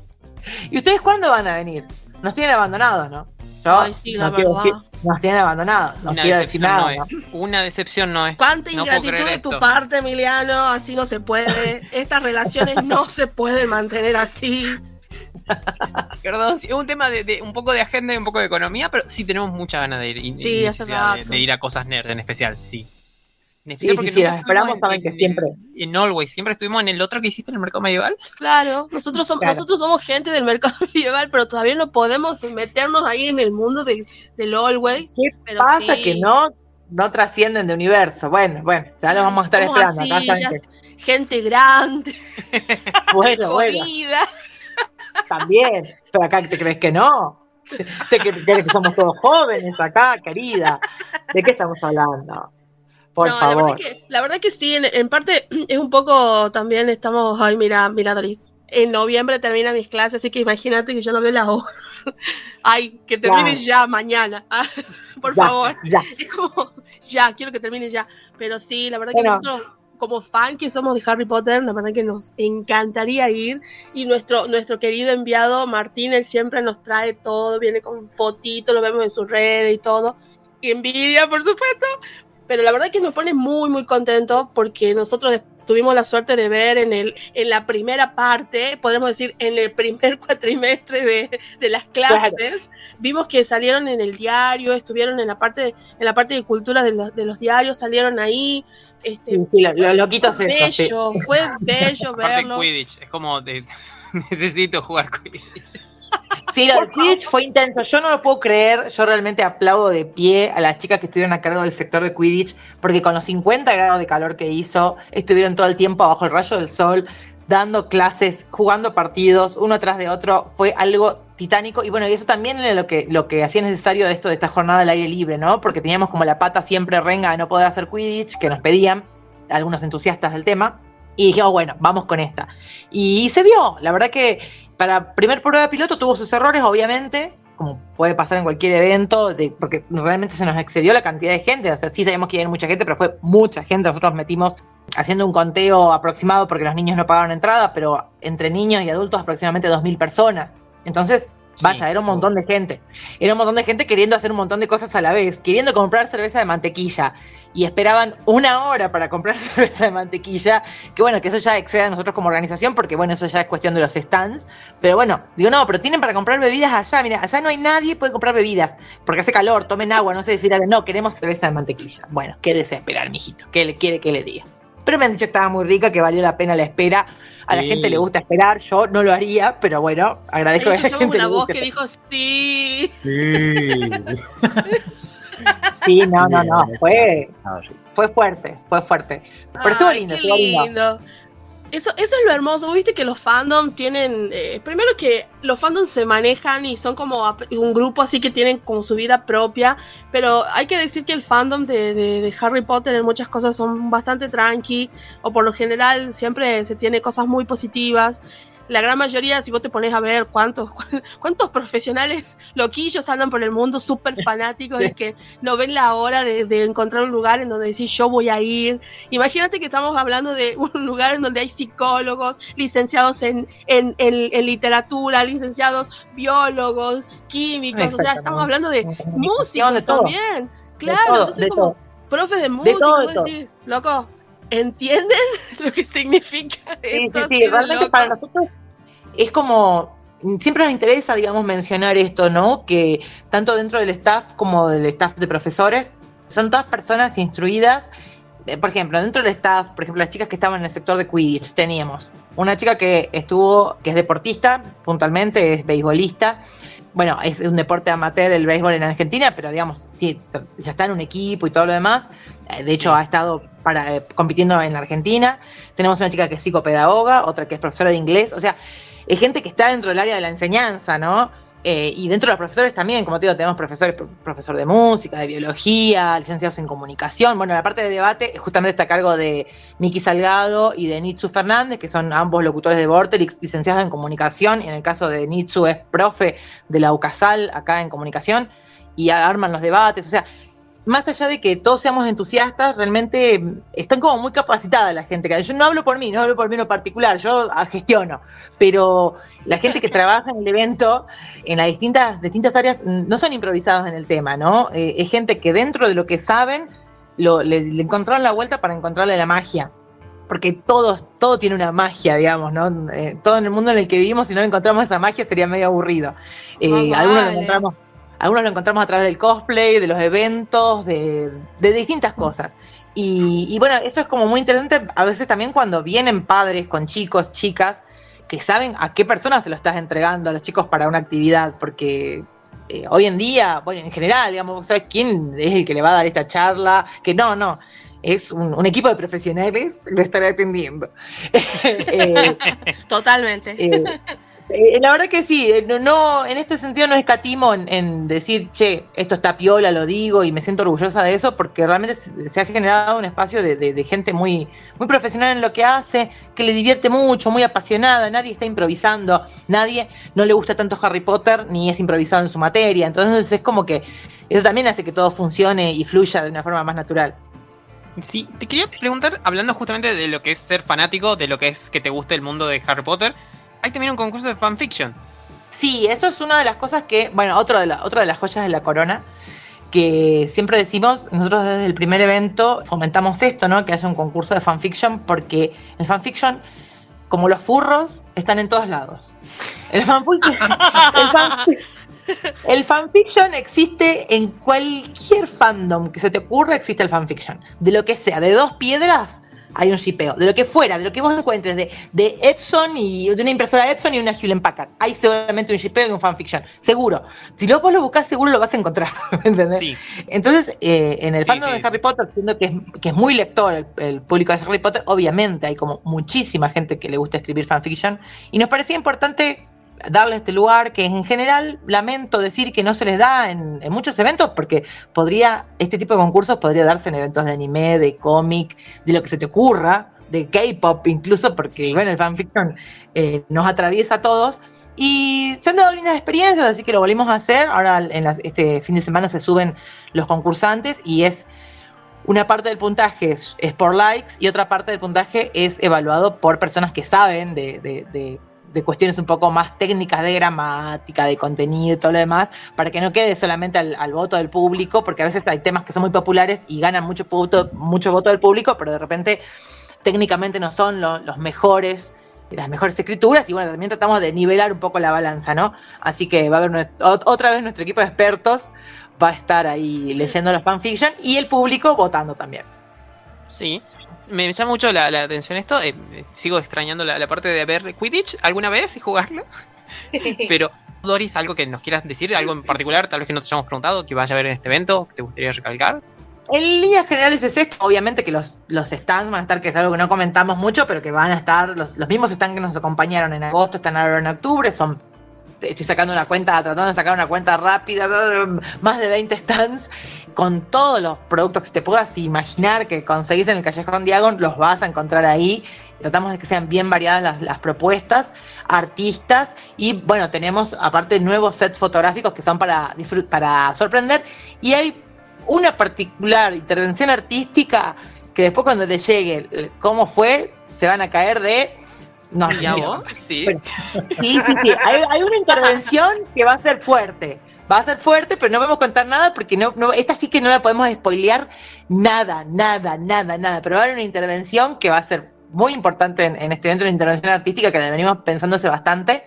¿Y ustedes cuándo van a venir? Nos tienen abandonados, ¿no? Yo Ay, sí, la verdad. nos tienen abandonados. No quiero decir nada. No Una decepción no es. Cuánta ingratitud de tu parte, Emiliano. Así no se puede. Estas relaciones no se pueden mantener así. Perdón, es un tema de, un poco de agenda y un poco de economía, pero sí tenemos mucha ganas de ir, sí, de, ir a cosas nerd en especial, sí. Sí, sí, sí, esperamos también que siempre. En Always, siempre estuvimos en el otro que hiciste en el mercado medieval. Claro, nosotros somos, nosotros somos gente del mercado medieval, pero todavía no podemos meternos ahí en el mundo de, del Always. ¿Qué pasa que no, no trascienden de universo? Bueno, bueno, ya lo vamos a estar esperando. Gente grande. bueno, bueno. También, pero acá te crees que no. ¿Te crees que somos todos jóvenes acá, querida? ¿De qué estamos hablando? Por no, favor. La verdad, que, la verdad que sí, en, parte es un poco también estamos, ay, mira, mira, Doris. En noviembre termina mis clases, así que imagínate que yo no veo la hora. ay, que termine ya, mañana. Ah, por favor. Ya. Es como, ya, quiero que termine ya. Pero sí, la verdad que nosotros como fan que somos de Harry Potter, la verdad que nos encantaría ir. Y nuestro, nuestro querido enviado Martín, él siempre nos trae todo, viene con fotitos, lo vemos en sus redes y todo. Envidia, por supuesto, pero la verdad que nos pone muy, muy contentos porque nosotros tuvimos la suerte de ver en, el, en la primera parte, podemos decir en el primer cuatrimestre de, de las clases, vimos que salieron en el diario, estuvieron en la parte, en la parte de cultura de los, de los diarios, salieron ahí. Este, sí, lo, lo, fue bello, fue bello verlo. Quidditch, es como de, necesito jugar Quidditch. Sí, lo Quidditch fue intenso. Yo no lo puedo creer. Yo realmente aplaudo de pie a las chicas que estuvieron a cargo del sector de Quidditch, porque con los 50 grados de calor que hizo, estuvieron todo el tiempo bajo el rayo del sol, dando clases, jugando partidos, uno tras de otro. Fue algo titánico. Y bueno, y eso también era lo que, lo que hacía necesario de esto de esta jornada al aire libre, ¿no? Porque teníamos como la pata siempre renga de no poder hacer Quidditch, que nos pedían algunos entusiastas del tema. Y dijimos, bueno, vamos con esta. Y se vio, la verdad que para primer prueba de piloto tuvo sus errores, obviamente, como puede pasar en cualquier evento, porque realmente se nos excedió la cantidad de gente. O sea, sí sabemos que hay mucha gente, pero fue mucha gente. Nosotros metimos haciendo un conteo aproximado porque los niños no pagaron entrada, pero entre niños y adultos aproximadamente 2.000 personas. Entonces, Vaya, era un montón de gente. Era un montón de gente queriendo hacer un montón de cosas a la vez, queriendo comprar cerveza de mantequilla. Y esperaban una hora para comprar cerveza de mantequilla. Que bueno, que eso ya excede a nosotros como organización, porque bueno, eso ya es cuestión de los stands. Pero bueno, digo, no, pero tienen para comprar bebidas allá. Mira, allá no hay nadie, puede comprar bebidas. Porque hace calor, tomen agua, no sé decir, no, queremos cerveza de mantequilla. Bueno, qué desesperar, mijito. ¿Qué le quiere que le diga? Pero me han dicho que estaba muy rica, que valió la pena la espera a la gente le gusta esperar, yo no lo haría, pero bueno, agradezco a la gente. una voz que dijo sí. Sí. sí, no, no, no, fue, fue fuerte, fue fuerte. Pero estuvo lindo, estuvo lindo. Eso, eso es lo hermoso, viste que los fandom tienen, eh, primero que los fandoms se manejan y son como un grupo así que tienen como su vida propia, pero hay que decir que el fandom de, de, Harry Potter en muchas cosas son bastante tranqui, o por lo general siempre se tiene cosas muy positivas, la gran mayoría, si vos te pones a ver cuántos, cuántos profesionales loquillos andan por el mundo súper fanáticos y que no ven la hora de, encontrar un lugar en donde decir yo voy a ir. Imagínate que estamos hablando de un lugar en donde hay psicólogos, licenciados en, en, en, literatura, licenciados biólogos, químicos, o sea, estamos hablando de música también. Claro, entonces como profes de música, loco, entienden lo que significa esto. Sí, sí, realmente para nosotros es como siempre nos interesa, digamos, mencionar esto, ¿no? Que tanto dentro del staff como del staff de profesores son todas personas instruidas. Eh, por ejemplo, dentro del staff, por ejemplo, las chicas que estaban en el sector de Quidditch, teníamos una chica que estuvo, que es deportista, puntualmente, es beisbolista. Bueno, es un deporte amateur el béisbol en Argentina, pero digamos, ya está en un equipo y todo lo demás. Eh, de hecho, ha estado para, eh, compitiendo en Argentina. Tenemos una chica que es psicopedagoga, otra que es profesora de inglés. O sea, es gente que está dentro del área de la enseñanza, ¿no? Eh, y dentro de los profesores también, como te digo, tenemos profesores, profesor de música, de biología, licenciados en comunicación. Bueno, la parte de debate justamente está a cargo de Miki Salgado y de Nitsu Fernández, que son ambos locutores de Vorterix, licenciados en comunicación. Y en el caso de Nitsu es profe de la UCASAL acá en comunicación y arman los debates. O sea, más allá de que todos seamos entusiastas, realmente están como muy capacitada la gente. Yo no hablo por mí, no hablo por mí en lo particular, yo gestiono, pero la gente que trabaja en el evento, en las distintas, distintas áreas, no son improvisados en el tema, ¿no? Eh, es gente que dentro de lo que saben, lo, le, encontraron la vuelta para encontrarle la magia. Porque todo, todo tiene una magia, digamos, ¿no? Eh, todo en el mundo en el que vivimos, si no encontramos esa magia, sería medio aburrido. Eh, algunos lo encontramos algunos lo encontramos a través del cosplay, de los eventos, de, distintas cosas. Y, bueno, eso es como muy interesante a veces también cuando vienen padres con chicos, chicas, que saben a qué personas se lo estás entregando a los chicos para una actividad, porque eh, hoy en día, bueno, en general, digamos, ¿sabes quién es el que le va a dar esta charla? Que no, no, es un, equipo de profesionales lo estará atendiendo. Eh, Totalmente. Eh, eh, la verdad que sí, eh, no, en este sentido no escatimo en, decir, che, esto está piola, lo digo y me siento orgullosa de eso, porque realmente se, ha generado un espacio de, gente muy, muy profesional en lo que hace, que le divierte mucho, muy apasionada, nadie está improvisando, nadie no le gusta tanto Harry Potter ni es improvisado en su materia, entonces es como que eso también hace que todo funcione y fluya de una forma más natural. Sí, te quería preguntar, hablando justamente de lo que es ser fanático, de lo que es que te guste el mundo de Harry Potter, hay también un concurso de fanfiction. Sí, eso es una de las cosas que, bueno, otro de la, otra de las joyas de la corona, que siempre decimos, nosotros desde el primer evento fomentamos esto, ¿no? Que haya un concurso de fanfiction, porque el fanfiction, como los furros, están en todos lados. El fanfiction, el fanfiction existe en cualquier fandom que se te ocurra, existe el fanfiction. De lo que sea, de dos piedras hay un shipeo. De lo que fuera, de lo que vos encuentres de, de Epson y de una impresora Epson y una Hewlett Packard. Hay seguramente un shipeo y un fanfiction. Seguro. Si luego vos lo buscas, seguro lo vas a encontrar. ¿Entendés? Entonces, eh, en el fandom de Harry Potter, siendo que es, que es muy lector el, el, público de Harry Potter, obviamente hay como muchísima gente que le gusta escribir fanfiction. Y nos parecía importante darle este lugar que en general lamento decir que no se les da en, muchos eventos porque podría, este tipo de concursos podría darse en eventos de anime, de cómic, de lo que se te ocurra, de K-pop incluso, porque bueno, el fanfiction eh, nos atraviesa a todos. Y se han dado lindas experiencias, así que lo volvimos a hacer. Ahora en este fin de semana se suben los concursantes y es una parte del puntaje es, por likes y otra parte del puntaje es evaluado por personas que saben de, de de cuestiones un poco más técnicas de gramática, de contenido y todo lo demás, para que no quede solamente al, voto del público, porque a veces hay temas que son muy populares y ganan mucho voto, mucho voto del público, pero de repente técnicamente no son los mejores las mejores escrituras y bueno, también tratamos de nivelar un poco la balanza, ¿no? Así que va a haber otra vez nuestro equipo de expertos va a estar ahí leyendo los fanfiction y el público votando también. Sí, me llama mucho la, atención esto. Eh, sigo extrañando la, parte de ver Quidditch alguna vez y jugarlo. Pero, Doris, algo que nos quieras decir, algo en particular, tal vez que no te hayamos preguntado, que vaya a ver en este evento, que te gustaría recalcar. En líneas generales es esto, obviamente que los, los stands van a estar, que es algo que no comentamos mucho, pero que van a estar, los, los mismos stands que nos acompañaron en agosto están ahora en octubre, son estoy sacando una cuenta, tratando de sacar una cuenta rápida, más de 20 stands, con todos los productos que te puedas imaginar que conseguís en el Callejón Diagon, los vas a encontrar ahí. Tratamos de que sean bien variadas las, propuestas, artistas y bueno, tenemos aparte nuevos sets fotográficos que son para, para sorprender y hay una particular intervención artística que después cuando les llegue cómo fue, se van a caer de no, Sí. sí, sí, sí. Hay, una intervención que va a ser fuerte. Va a ser fuerte, pero no podemos contar nada porque no, no, esta sí que no la podemos spoilear nada, nada, nada, nada. Pero va a haber una intervención que va a ser muy importante en, en este evento, una intervención artística que la venimos pensándose bastante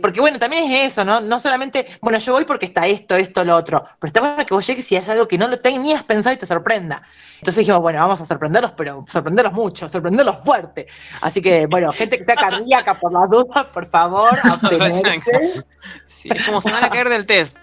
porque bueno, también es eso, ¿no? No solamente, bueno, yo voy porque está esto, esto, lo otro, pero está bueno que vos llegues y hay algo que no lo tenías pensado y te sorprenda. Entonces dijimos, bueno, vamos a sorprenderlos, pero sorprenderlos mucho, sorprenderlos fuerte. Así que, bueno, gente que sea cardíaca por las dudas, por favor, sí, es como se van a caer del test.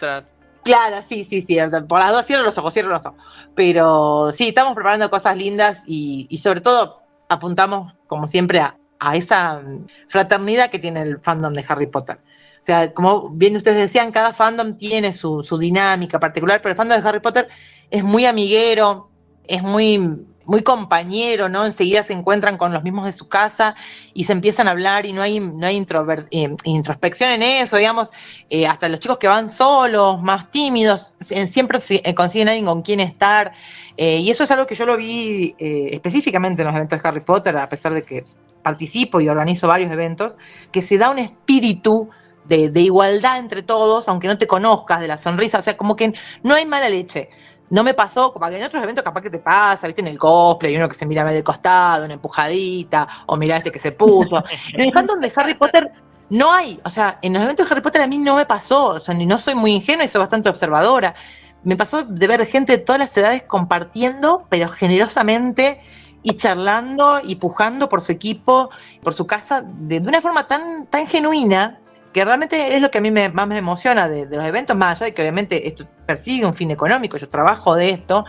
Claro, sí, sí, sí. O sea, por las dudas, cierro los ojos, cierro los ojos. Pero sí, estamos preparando cosas lindas y, y sobre todo apuntamos, como siempre, a, a esa fraternidad que tiene el fandom de Harry Potter. O sea, como bien ustedes decían, cada fandom tiene su, su dinámica particular, pero el fandom de Harry Potter es muy amiguero, es muy muy compañero, ¿no? Enseguida se encuentran con los mismos de su casa y se empiezan a hablar y no hay, no hay eh, introspección en eso, digamos, eh, hasta los chicos que van solos, más tímidos, siempre eh, consiguen alguien con quien estar. y eso es algo que yo lo vi específicamente en los eventos de Harry Potter, a pesar de que participo y organizo varios eventos, que se da un espíritu de, de, igualdad entre todos, aunque no te conozcas, de la sonrisa, o sea, como que no hay mala leche. No me pasó, como que en otros eventos capaz que te pasa, viste, en el cosplay, uno que se mira medio de costado, una empujadita, o mira este que se puso. en el fandom de Harry Potter no hay, o sea, en los eventos de Harry Potter a mí no me pasó, o sea, ni no soy muy ingenua y soy bastante observadora. Me pasó de ver gente de todas las edades compartiendo, pero generosamente y charlando y pujando por su equipo, por su casa, de, de una forma tan, tan genuina que realmente es lo que a mí me, más me emociona de, los eventos, más allá de que obviamente esto persigue un fin económico, yo trabajo de esto,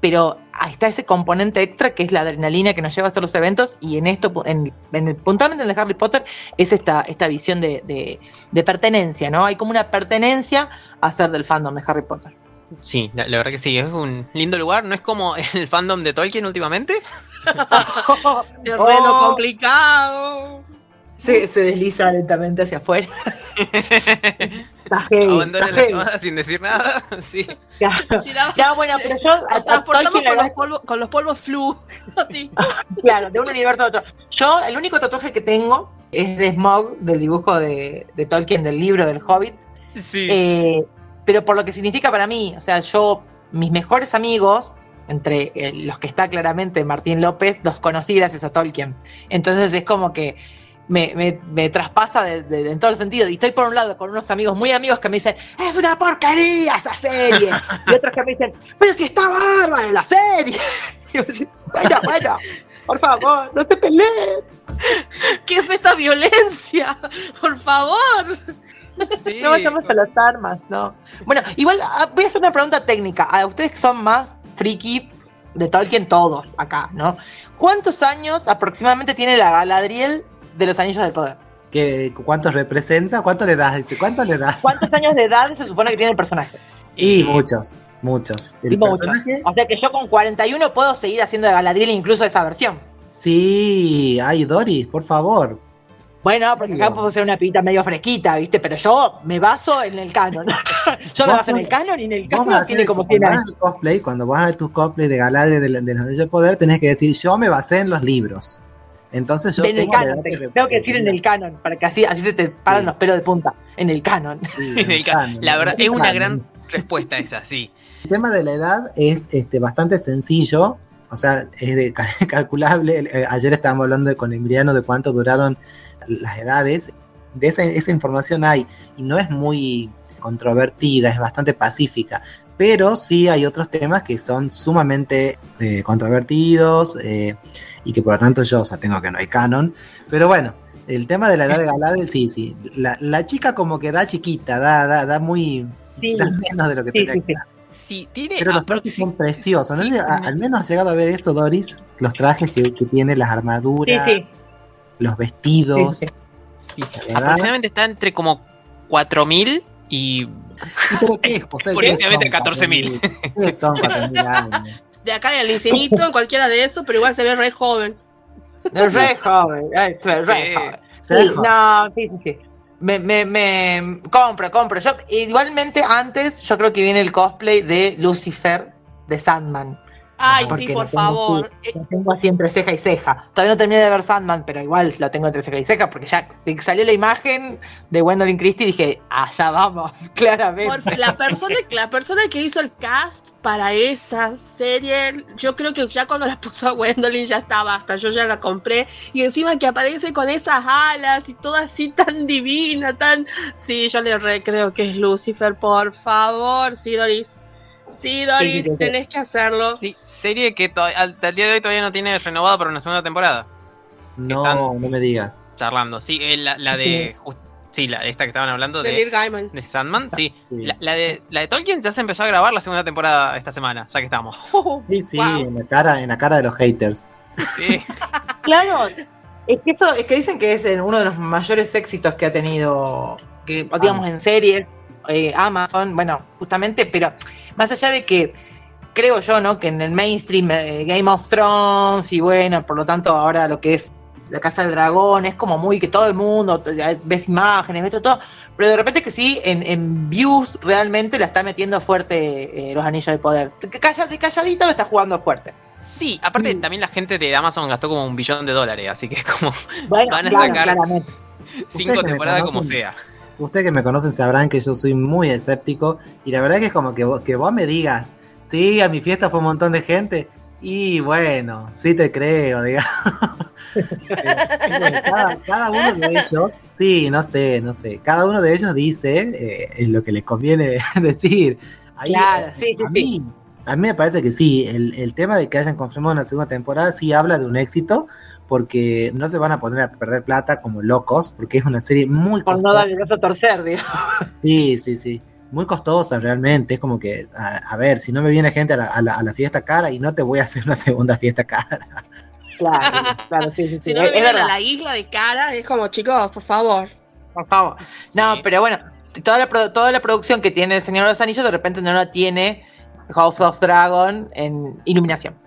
pero está ese componente extra que es la adrenalina que nos lleva a hacer los eventos y en esto, en, el, puntualmente en el de Harry Potter, es esta, esta visión de, pertenencia, ¿no? Hay como una pertenencia a ser del fandom de Harry Potter. Sí, la, verdad que sí, es un lindo lugar, no es como el fandom de Tolkien últimamente. Terreno oh. complicado se, se desliza lentamente hacia afuera. Abandona la llamada sin decir nada. Sí. Ya, bueno, pero yo transportamos con, los polvos, con los polvos flu. Así. claro, de un universo a otro. Yo, el único tatuaje que tengo es de Smog, del dibujo de, de Tolkien, del libro del Hobbit. Sí. Eh, pero por lo que significa para mí, o sea, yo, mis mejores amigos, entre eh, los que está claramente Martín López, los conocí gracias a Tolkien. Entonces es como que me, me, traspasa de, en todo el sentido. Y estoy por un lado con unos amigos muy amigos que me dicen, es una porquería esa serie. y otros que me dicen, pero si está bárbara la serie. Y yo me bueno, bueno, por favor, no te peleen. ¿Qué es esta violencia? Por favor. no vayamos a las armas, ¿no? Bueno, igual ah, voy a hacer una pregunta técnica. A ustedes que son más friki de Tolkien, todos acá, ¿no? ¿Cuántos años aproximadamente tiene la Galadriel de los Anillos del Poder. ¿Qué, ¿Cuántos representa? ¿Cuánto le das? Dice, ¿cuánto le das? ¿Cuántos años de edad se supone que tiene el personaje? Y muchos, muchos. ¿El personaje? O sea que yo con 41 puedo seguir haciendo de Galadriel incluso esa versión. Sí, ay, Doris, por favor. Bueno, porque acá puedo ser una pibita medio fresquita, ¿viste? Pero yo me baso en el canon. yo me baso en el canon y en el canon tiene como 100 años. Cosplay, cuando vas a ver tus cosplays de Galadriel de, de los Anillos del Poder, tenés que decir, yo me basé en los libros. Entonces yo tengo, el canon, tengo que decir en el canon, para que así, así se te paran los pelos de punta. En el canon. La verdad, es una gran respuesta esa, sí. El tema de la edad es este, bastante sencillo, o sea, es de, calculable. Eh, ayer estábamos hablando con Emiliano de cuánto duraron las edades. De esa, esa información hay, y no es muy controvertida, es bastante pacífica pero sí hay otros temas que son sumamente eh, controvertidos, eh, y que por lo tanto yo, o sea, tengo que no hay canon. Pero bueno, el tema de la edad de Galadriel, sí, sí. La, chica como que da chiquita, da, da, da muy... Da menos de lo que sí, tendría que Sí, tiene, Pero los trajes son preciosos. ¿no? al menos has llegado a ver eso, Doris. Los trajes que, que tiene, las armaduras, los vestidos. Aproximadamente está entre como 4.000 y. ¿Pero qué es? 14.000. son 4.000 años? de acá al infinito, en cualquiera de esos, pero igual se ve re joven. Re joven, re joven. no, sí, sí, sí. Me, me, me compro, compro. Yo, igualmente antes, yo creo que viene el cosplay de Lucifer de Sandman. Ay, sí, por favor. lo tengo así entre ceja y ceja. Todavía no terminé de ver Sandman, pero igual lo tengo entre ceja y ceja porque ya salió la imagen de Gwendolyn Christie y dije, allá vamos, claramente. la persona, la persona que hizo el cast para esa serie, yo creo que ya cuando la puso a Gwendolyn ya estaba, hasta yo ya la compré. Y encima que aparece con esas alas y todo así tan divina, tan... Sí, yo le re creo que es Lucifer, por favor, sí, Doris. Sí, Doris, tenés que hacerlo. Sí, serie que al, día de hoy todavía no tiene renovada para una segunda temporada. No, no me digas. Charlando, sí, eh, la, la de. Sí, la, esta que estaban hablando de, de, de Sandman, sí. La, de, la de Tolkien ya se empezó a grabar la segunda temporada esta semana, ya que estamos. sí, sí, en, la cara, en la cara de los haters. Sí. claro, es que eso, es que dicen que es uno de los mayores éxitos que ha tenido que digamos en series, eh, Amazon, bueno, justamente, pero más allá de que creo yo, ¿no? Que en el mainstream eh, Game of Thrones y bueno, por lo tanto ahora lo que es la Casa del Dragón es como muy que todo el mundo ves imágenes, ves todo, pero de repente que sí, en, views realmente la está metiendo fuerte eh, los anillos de poder. Calladito, calladito lo está jugando fuerte. Sí, aparte también la gente de Amazon gastó como un billón de dólares, así que es como van a sacar cinco temporadas como sea. Ustedes que me conocen sabrán que yo soy muy escéptico y la verdad que es como que que vos me digas, sí, a mi fiesta fue un montón de gente y bueno, sí te creo, digamos. cada, uno de ellos, sí, no sé, no sé, cada uno de ellos dice eh, lo que les conviene decir. claro, sí, sí, sí. A mí me parece que sí, el, tema de que hayan confirmado una segunda temporada sí habla de un éxito, porque no se van a poner a perder plata como locos, porque es una serie muy Por no darle a torcer, digo. Sí, sí, sí. Muy costosa realmente. Es como que, a, ver, si no me viene gente a la, a, la, fiesta cara y no te voy a hacer una segunda fiesta cara. Claro, claro, sí, sí, Si no me vienen a la isla de cara, es como, chicos, por favor. Por favor. No, pero bueno, toda la, toda la producción que tiene El Señor de los Anillos de repente no la tiene House of Dragon en iluminación.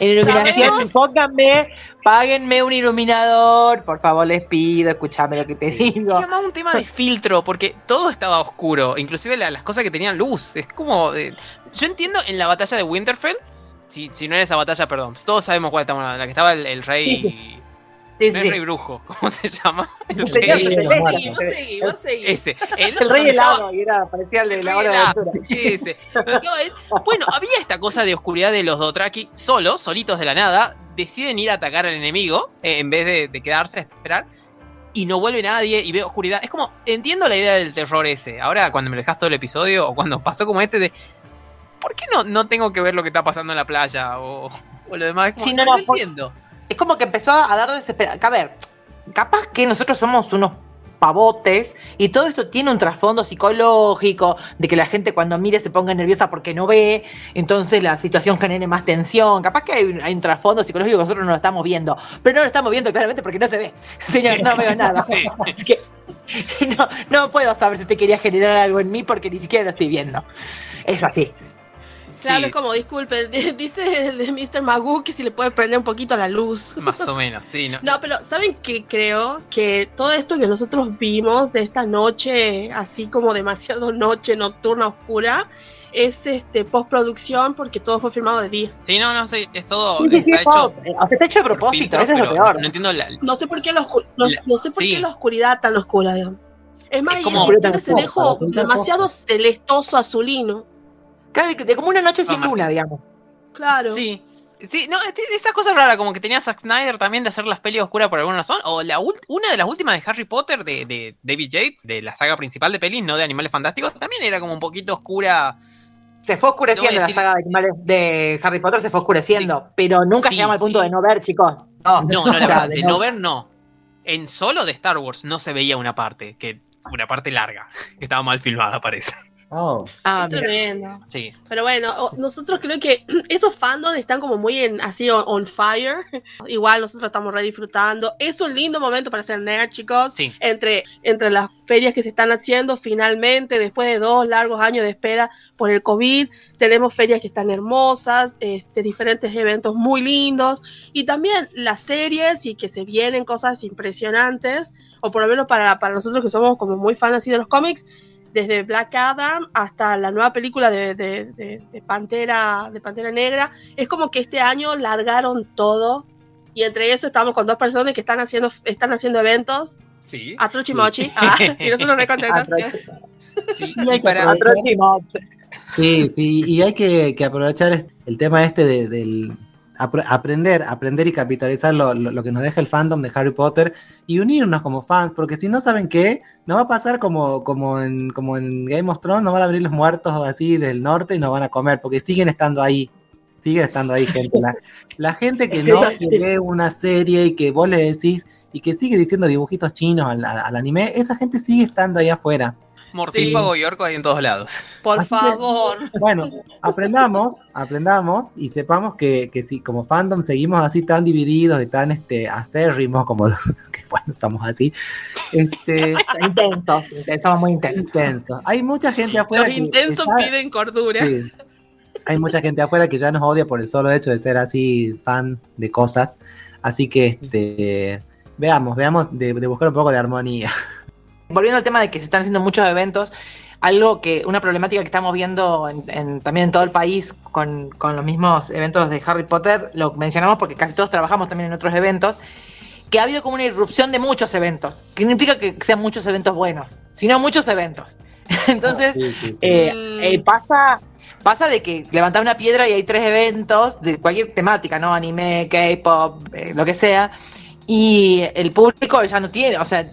En iluminación, pónganme, páguenme un iluminador, por favor les pido, escúchame lo que te digo. Es más un tema de filtro, porque todo estaba oscuro, inclusive las cosas que tenían luz. Es como. Eh, yo entiendo en la batalla de Winterfell, si, si no era esa batalla, perdón, todos sabemos cuál estaba, la que estaba el rey Sí, el rey brujo, ¿cómo se llama? El rey Ese. El, rey helado, y era, parecía el de la hora de aventura. Ese. Bueno, había esta cosa de oscuridad de los Dotraki solos, solitos de la nada, deciden ir a atacar al enemigo eh, en vez de, quedarse a esperar y no vuelve nadie y ve oscuridad. Es como, entiendo la idea del terror ese. Ahora, cuando me dejas todo el episodio o cuando pasó como este de, ¿por qué no, no tengo que ver lo que está pasando en la playa o, lo demás? Es como, no, no, entiendo es como que empezó a dar desesperación. A ver, capaz que nosotros somos unos pavotes y todo esto tiene un trasfondo psicológico de que la gente cuando mire se ponga nerviosa porque no ve, entonces la situación genere más tensión. Capaz que hay un, trasfondo psicológico que nosotros no lo estamos viendo, pero no lo estamos viendo claramente porque no se ve. Señor, no veo nada. que no, no puedo saber si te quería generar algo en mí porque ni siquiera lo estoy viendo. Es así. Claro, es como, disculpe, dice el de Mr. Magoo que si le puede prender un poquito la luz. Más o menos, sí. No, no pero ¿saben qué creo? Que todo esto que nosotros vimos de esta noche, así como demasiado noche nocturna oscura, es este postproducción porque todo fue filmado de día. Sí, no, no, sí, es todo. está, hecho, está hecho a propósito, eso es lo peor. No entiendo la, No sé por qué la, no, sé por qué la oscuridad tan oscura, digamos. Es más, es como, se dejó demasiado celestoso azulino de, como una noche sin luna, digamos. Claro. Sí. Sí, no, esa cosa rara, como que tenía Zack Snyder también de hacer las pelis oscuras por alguna razón. O la una de las últimas de Harry Potter de, David Yates, de la saga principal de pelis, no de Animales Fantásticos, también era como un poquito oscura. Se fue oscureciendo la saga de animales de Harry Potter, se fue oscureciendo, pero nunca llegamos al punto de no ver, chicos. No, no, la verdad, de no ver no. En solo de Star Wars no se veía una parte, que una parte larga, que estaba mal filmada, parece. Oh. Ah, tremendo. Sí. Pero bueno, nosotros creo que esos fandoms están como muy en, así on, fire. Igual nosotros estamos re disfrutando. Es un lindo momento para ser nerd, chicos. Sí. Entre, entre las ferias que se están haciendo, finalmente, después de dos largos años de espera por el COVID, tenemos ferias que están hermosas, este, diferentes eventos muy lindos y también las series y que se vienen cosas impresionantes, o por lo menos para, para nosotros que somos como muy fans así de los cómics desde Black Adam hasta la nueva película de, Pantera, de Pantera Negra. Es como que este año largaron todo. Y entre eso estamos con dos personas que están haciendo, están haciendo eventos. Sí. A Truchimochi. Ah, y nosotros re contentos. Sí, y hay que Sí, sí, y hay que, que aprovechar el tema este de, del, aprender, aprender y capitalizar lo, lo, que nos deja el fandom de Harry Potter y unirnos como fans, porque si no saben qué, nos va a pasar como, como, en, como en Game of Thrones, nos van a venir los muertos así del norte y nos van a comer, porque siguen estando ahí, siguen estando ahí gente. La, gente que no ve una serie y que vos le decís y que sigue diciendo dibujitos chinos al, al, anime, esa gente sigue estando ahí afuera. Mortífago y orco hay en todos lados. Por favor. bueno, aprendamos, aprendamos y sepamos que, que si como fandom seguimos así tan divididos y tan este acérrimos como los que bueno, somos así. Este, intensos, estamos muy intensos. Hay mucha gente afuera. Los intensos piden cordura. Hay mucha gente afuera que ya nos odia por el solo hecho de ser así fan de cosas. Así que este veamos, veamos de buscar un poco de armonía volviendo al tema de que se están haciendo muchos eventos, algo que, una problemática que estamos viendo también en todo el país con, los mismos eventos de Harry Potter, lo mencionamos porque casi todos trabajamos también en otros eventos, que ha habido como una irrupción de muchos eventos, que no implica que sean muchos eventos buenos, sino muchos eventos. Entonces, eh, eh, pasa, pasa de que levantar una piedra y hay tres eventos de cualquier temática, ¿no? Anime, K-pop, eh, lo que sea y el público ya no tiene, o sea,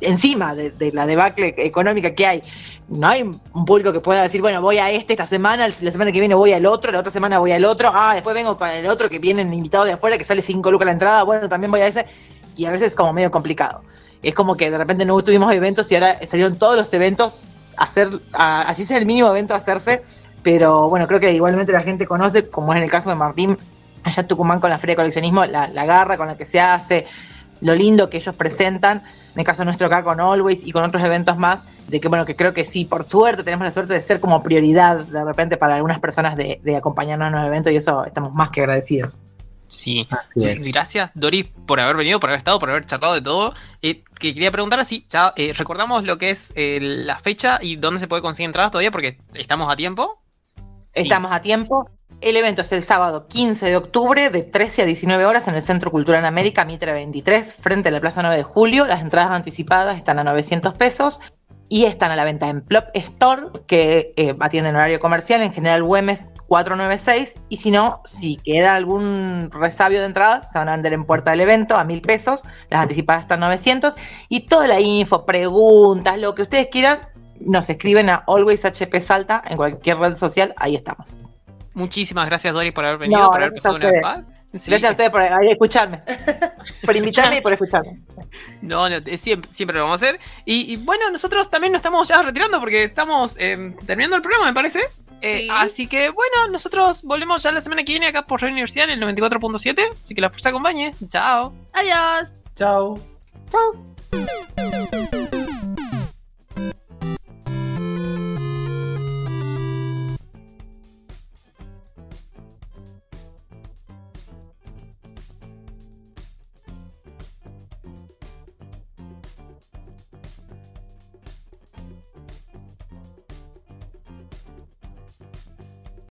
encima de, la debacle económica que hay, no hay un público que pueda decir, bueno, voy a este esta semana, la semana que viene voy al otro, la otra semana voy al otro, ah, después vengo para el otro que vienen invitados de afuera que sale 5 lucas la entrada, bueno, también voy a ese, y a veces es como medio complicado. Es como que de repente no tuvimos eventos y ahora salieron todos los eventos a hacer, así sea el mínimo evento a hacerse, pero bueno, creo que igualmente la gente conoce, como es en el caso de Martín, allá en Tucumán con la Feria de Coleccionismo, la, garra con la que se hace, lo lindo que ellos presentan, en el caso nuestro acá con Always y con otros eventos más, de que bueno, que creo que sí, por suerte tenemos la suerte de ser como prioridad de repente para algunas personas de, acompañarnos en los eventos y eso estamos más que agradecidos. Sí, gracias Doris por haber venido, por haber estado, por haber charlado de todo. Eh, que quería preguntar así, ya eh, recordamos lo que es eh, la fecha y dónde se puede conseguir entradas todavía porque estamos a tiempo. Estamos a tiempo. El evento es el sábado 15 de octubre de 13 a 19 horas en el Centro Cultural América Mitre 23, frente a la Plaza 9 de Julio. Las entradas anticipadas están a 900 pesos y están a la venta en Plop Store, que eh, atiende en horario comercial, en general Güemes 496. Y si no, si queda algún resabio de entradas, se van a vender en puerta del evento a 1000 pesos. Las anticipadas están a 900. Y toda la info, preguntas, lo que ustedes quieran, nos escriben a Always HP Salta en cualquier red social. Ahí estamos. Muchísimas gracias, Dori, por haber venido, por haber pasado una paz. Gracias a ustedes por escucharme, por invitarme y por escucharme. No, no siempre, siempre, lo vamos a hacer. Y, bueno, nosotros también nos estamos ya retirando porque estamos eh, terminando el programa, me parece. Eh, así que bueno, nosotros volvemos ya la semana que viene acá por Radio Universidad en el 94.7. Así que la fuerza acompañe. Chao. Adiós. Chao. Chao.